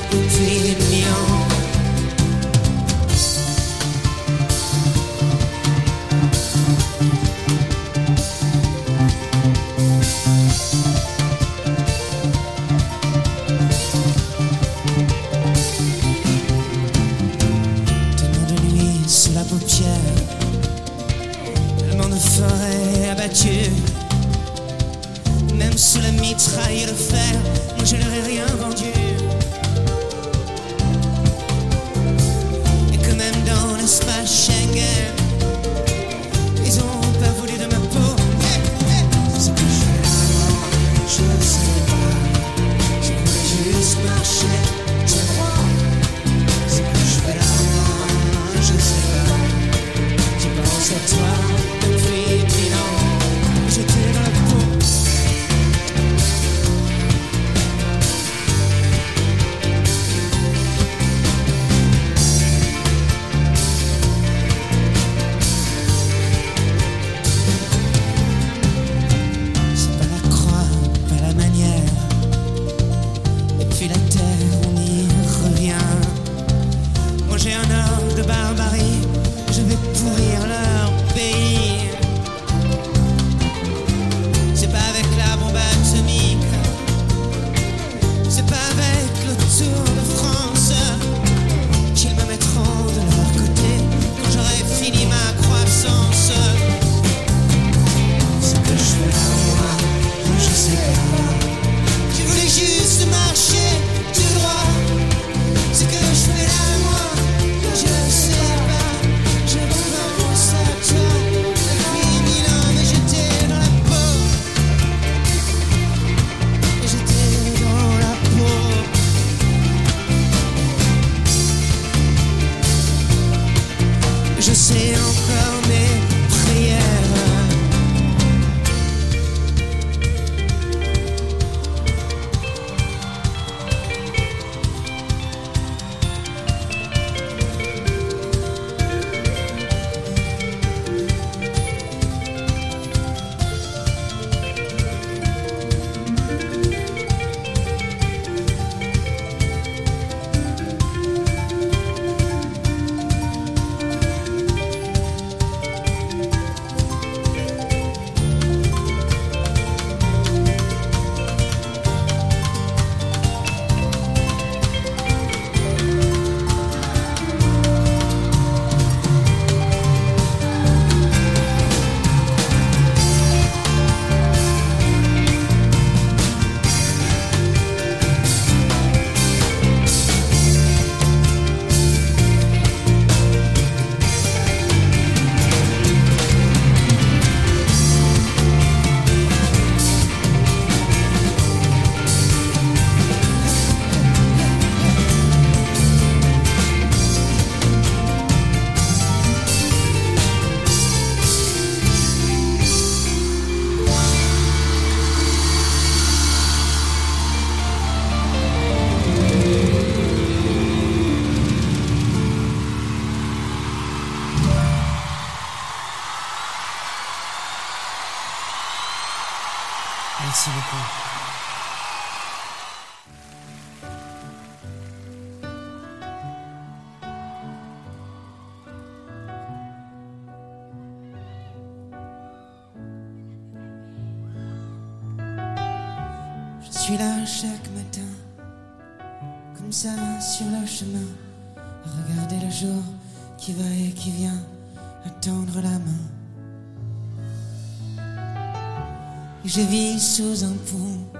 je vis sous un pont.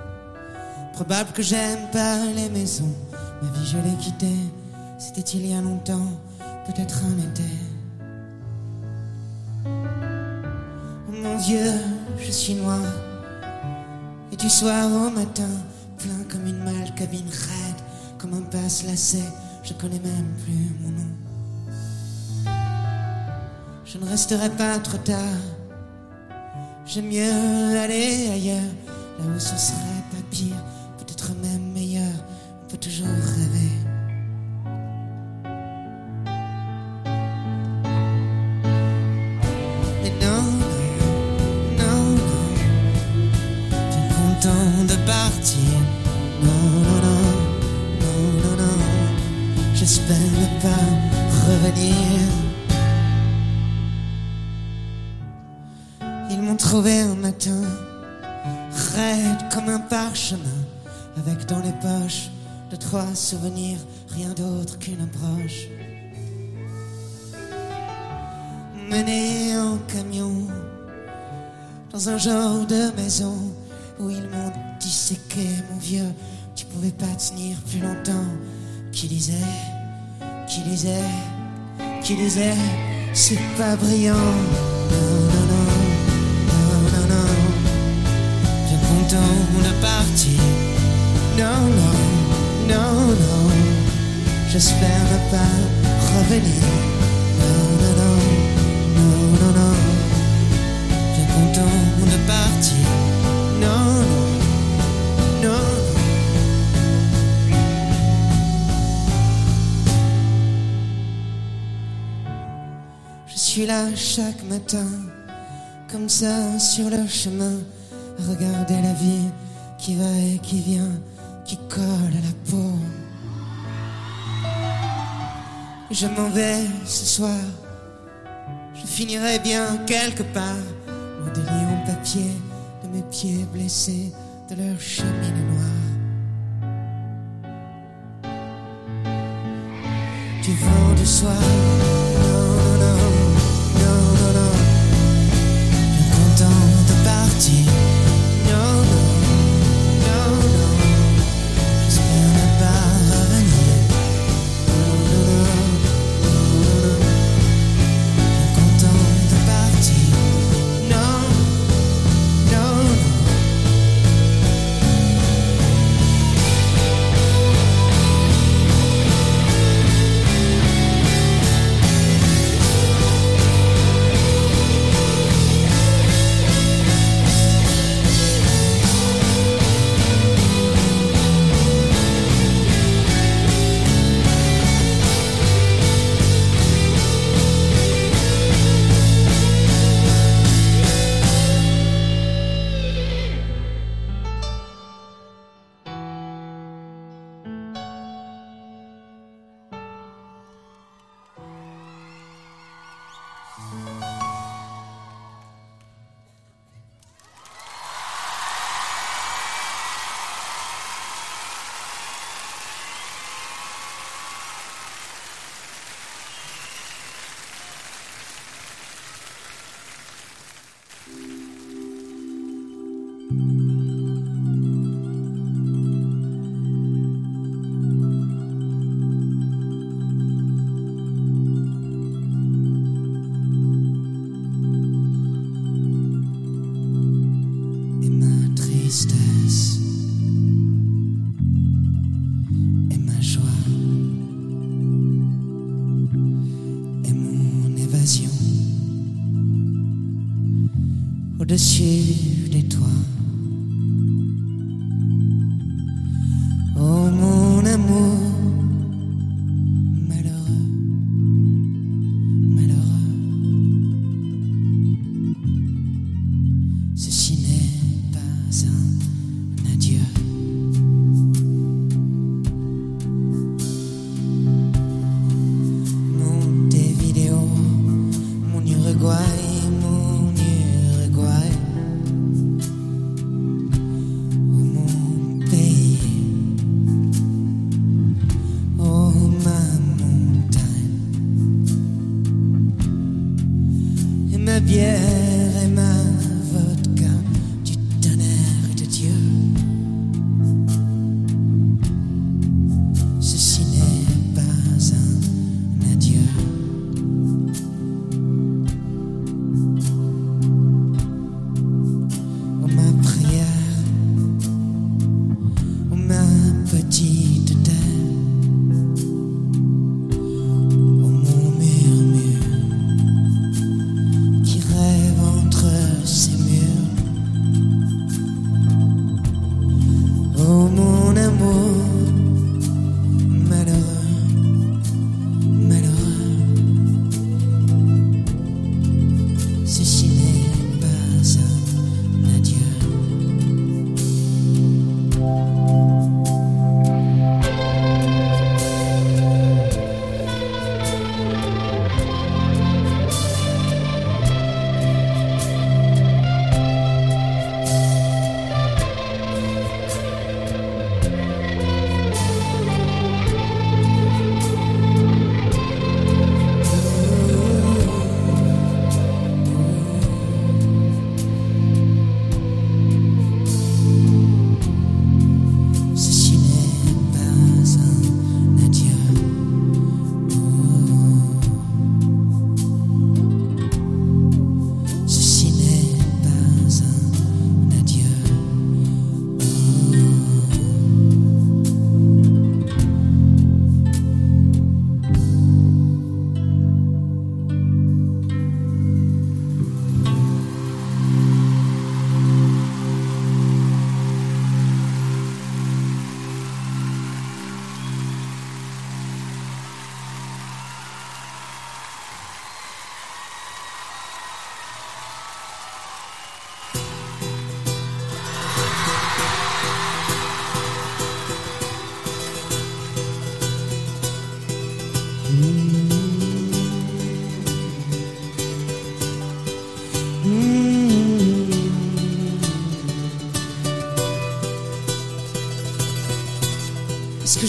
Probable que j'aime pas les maisons. Ma vie, je l'ai quittée. C'était il y a longtemps, peut-être un été. Oh mon Dieu, je suis noir. Et du soir au matin, plein comme une malle, cabine raide, comme un passe-lacet, je connais même plus mon nom. Je ne resterai pas trop tard. J'aime mieux aller ailleurs, là où ce serait pas pire, Ils m'ont trouvé un matin, raide comme un parchemin, avec dans les poches de trois souvenirs, rien d'autre qu'une approche. Mené en camion dans un genre de maison où ils m'ont disséqué, mon vieux. Tu pouvais pas tenir plus longtemps. Qui disait, qui disait, qui disait, c'est pas brillant. De partir. Non, non, non, non. J'espère ne pas revenir. Non, non, non, non, non, non. Bien content de partir. Non, non, non. Je suis là chaque matin, comme ça sur le chemin, à regarder la vie qui va et qui vient, qui colle à la peau. Je m'en vais ce soir, je finirai bien quelque part, loin des lions papier, de mes pieds blessés, de leur chemin noir. Du vent du soir, non, non, non, non, non, content de partir.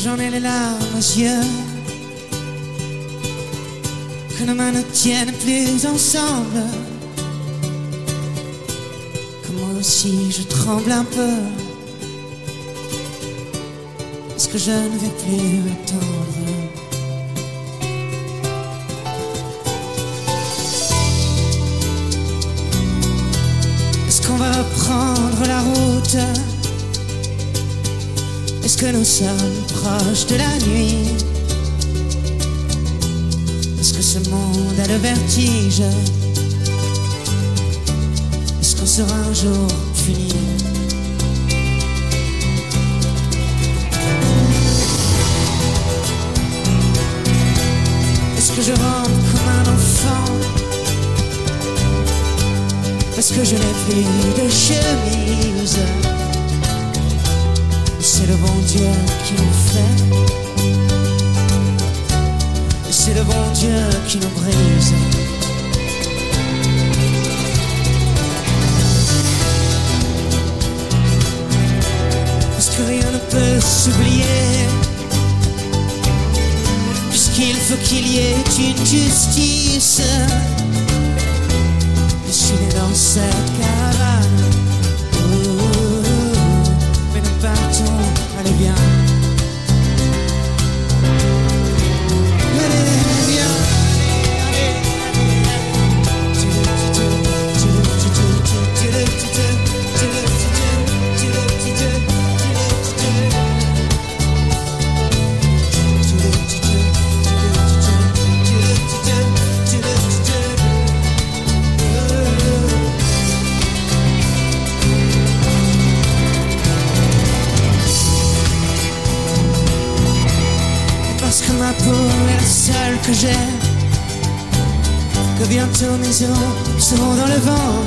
J'en ai les larmes aux yeux. Que nos mains ne tiennent plus ensemble. Que moi aussi je tremble un peu. Est-ce que je ne vais plus attendre? Sommes proches de la nuit. Est-ce que ce monde a le vertige? Est-ce qu'on sera un jour fini? Est-ce que je rentre comme un enfant? Parce que je n'ai plus de chemise? C'est le bon Dieu qui nous fait. C'est le bon Dieu qui nous brise. Parce que rien ne peut s'oublier. Puisqu'il faut qu'il y ait une justice. Je suis né dans cette caravane. Que j'ai Que bientôt mes os seront dans le vent.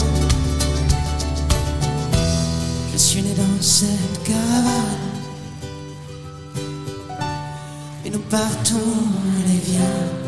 Je suis né dans cette caravane Et nous partons, allez viens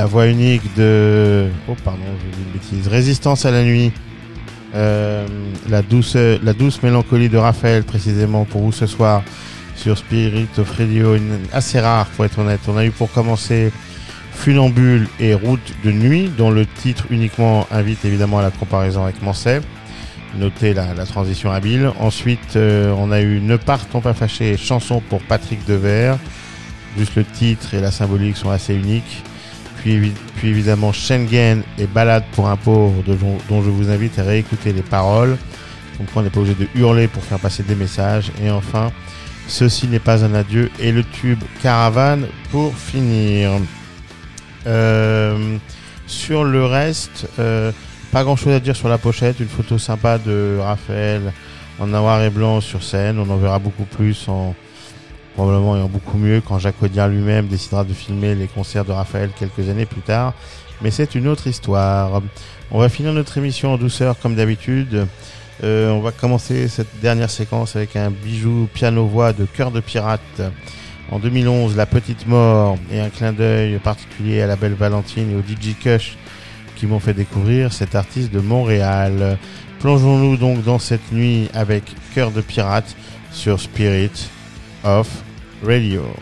La voix unique de. Oh, pardon, j'ai dit une bêtise. Résistance à la nuit. Euh, la, douce, la douce mélancolie de Raphaël, précisément pour vous ce soir sur Spirit of Radio. Assez rare, pour être honnête. On a eu pour commencer Funambule et Route de nuit, dont le titre uniquement invite évidemment à la comparaison avec Manset. Notez la, la transition habile. Ensuite, euh, on a eu Ne partons pas fâchés, chanson pour Patrick Devers. Juste le titre et la symbolique sont assez uniques. Puis, évidemment Schengen et Balade pour un pauvre, dont je vous invite à réécouter les paroles. Comme quoi on n'est pas obligé de hurler pour faire passer des messages. Et enfin, Ceci n'est pas un adieu et le tube Caravane pour finir. Euh, sur le reste, euh, pas grand chose à dire sur la pochette. Une photo sympa de Raphaël en noir et blanc sur scène. On en verra beaucoup plus en probablement en beaucoup mieux quand Jacques Audiard lui-même décidera de filmer les concerts de Raphaël quelques années plus tard. Mais c'est une autre histoire. On va finir notre émission en douceur comme d'habitude. Euh, on va commencer cette dernière séquence avec un bijou piano-voix de Cœur de Pirate. En 2011, La Petite Mort et un clin d'œil particulier à la belle Valentine et au DJ Kush qui m'ont fait découvrir cet artiste de Montréal. Plongeons-nous donc dans cette nuit avec Cœur de Pirate sur Spirit of Radio.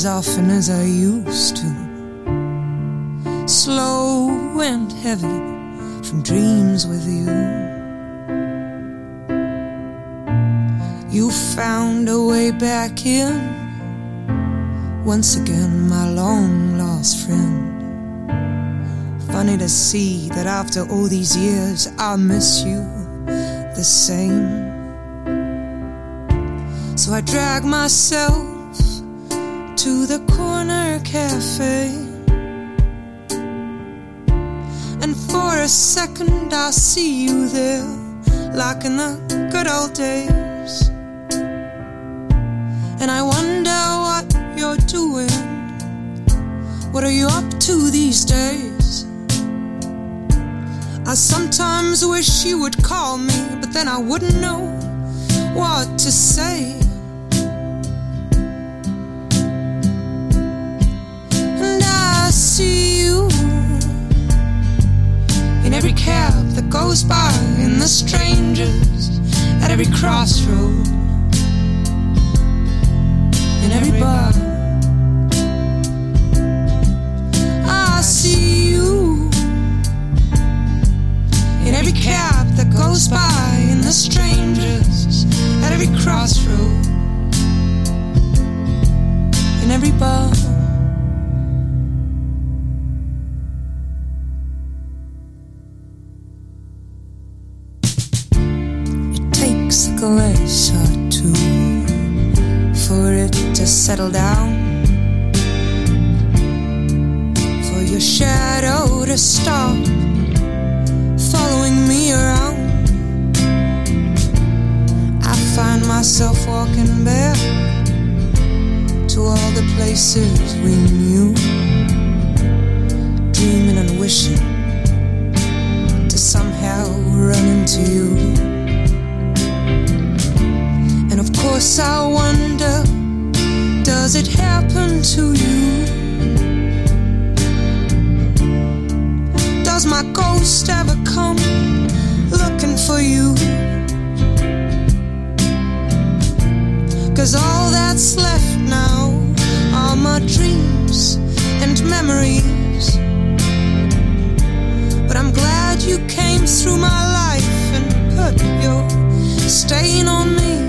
As often as I used to. Slow and heavy from dreams with you. You found a way back in. Once again, my long lost friend. Funny to see that after all these years, I miss you the same. So I drag myself to the corner cafe. And for a second, I see you there, like in the good old days. And I wonder what you're doing. What are you up to these days? I sometimes wish you would call me, but then I wouldn't know what to say. See you in every cab that goes by, in the strangers at every crossroad, in every bar. I see you in every cab that goes by, in the strangers at every crossroad, in every bar. Settle down. For your shadow to stop following me around. I find myself walking back to all the places we knew, dreaming and wishing to somehow run into you. And of course, I wonder does it happen to you? Does my ghost ever come looking for you? Cause all that's left now are my dreams and memories. But I'm glad you came through my life and put your stain on me.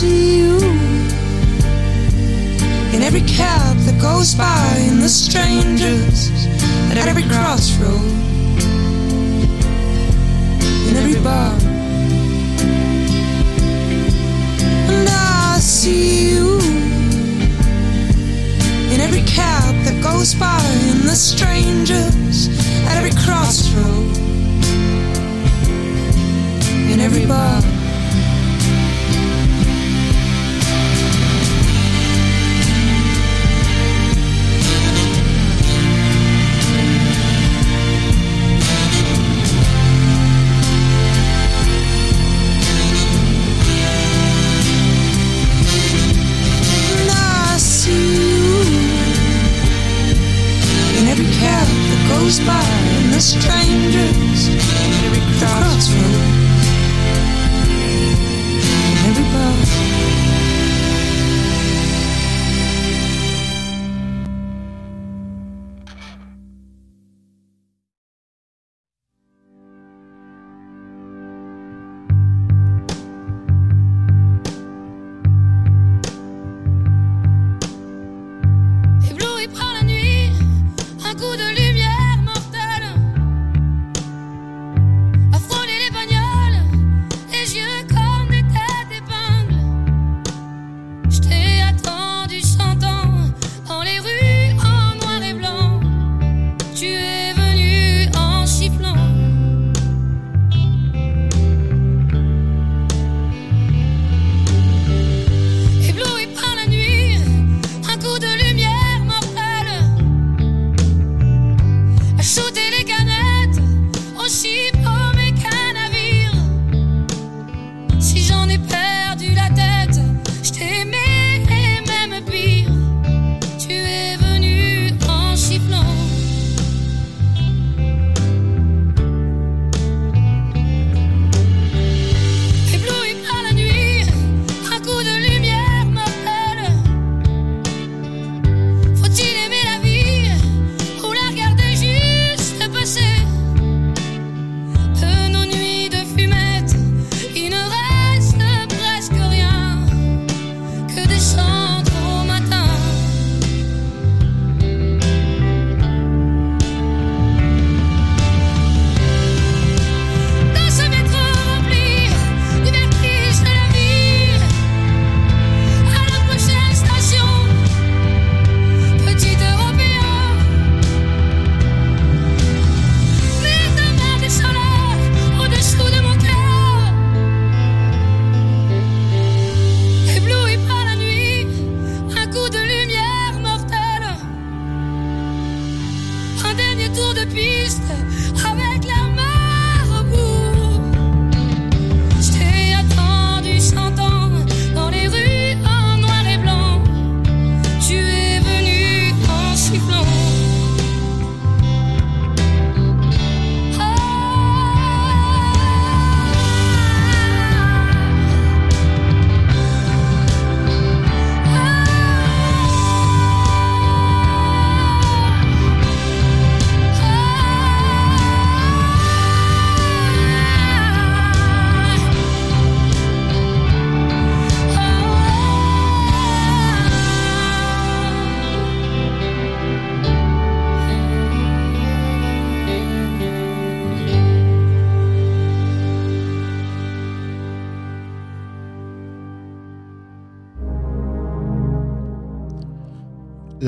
See you in every cab that goes by, in the strangers at every crossroad, in every bar. And I see you in every cab that goes by, in the strangers at every crossroad, in every bar.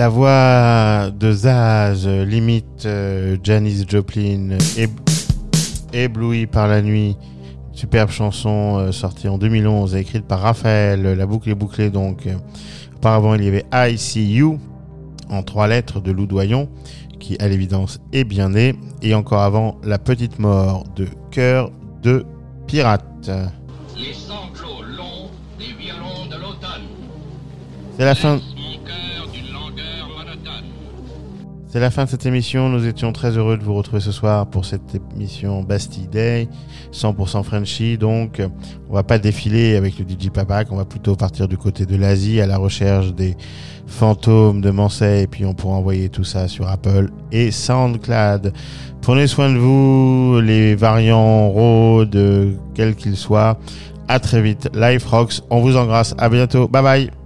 La voix de Zaz limite euh, Janis Joplin éblouie par la nuit. Superbe chanson euh, sortie en 2011 écrite par Raphaël. La boucle est bouclée donc. Auparavant, il y avait I See You en trois lettres de Loudoyon qui à l'évidence est bien né. Et encore avant, La petite mort de Cœur de Pirate. Les sanglots longs des violons de l'automne. C'est la fin. C'est la fin de cette émission. Nous étions très heureux de vous retrouver ce soir pour cette émission Bastille Day, 100% Frenchy. Donc, on va pas défiler avec le DJ Papak. On va plutôt partir du côté de l'Asie à la recherche des fantômes de Mansay. Et puis, on pourra envoyer tout ça sur Apple et SoundCloud. Prenez soin de vous, les variants Rode, quels qu'ils soient. À très vite. Life Rocks. On vous embrasse. À bientôt. Bye bye.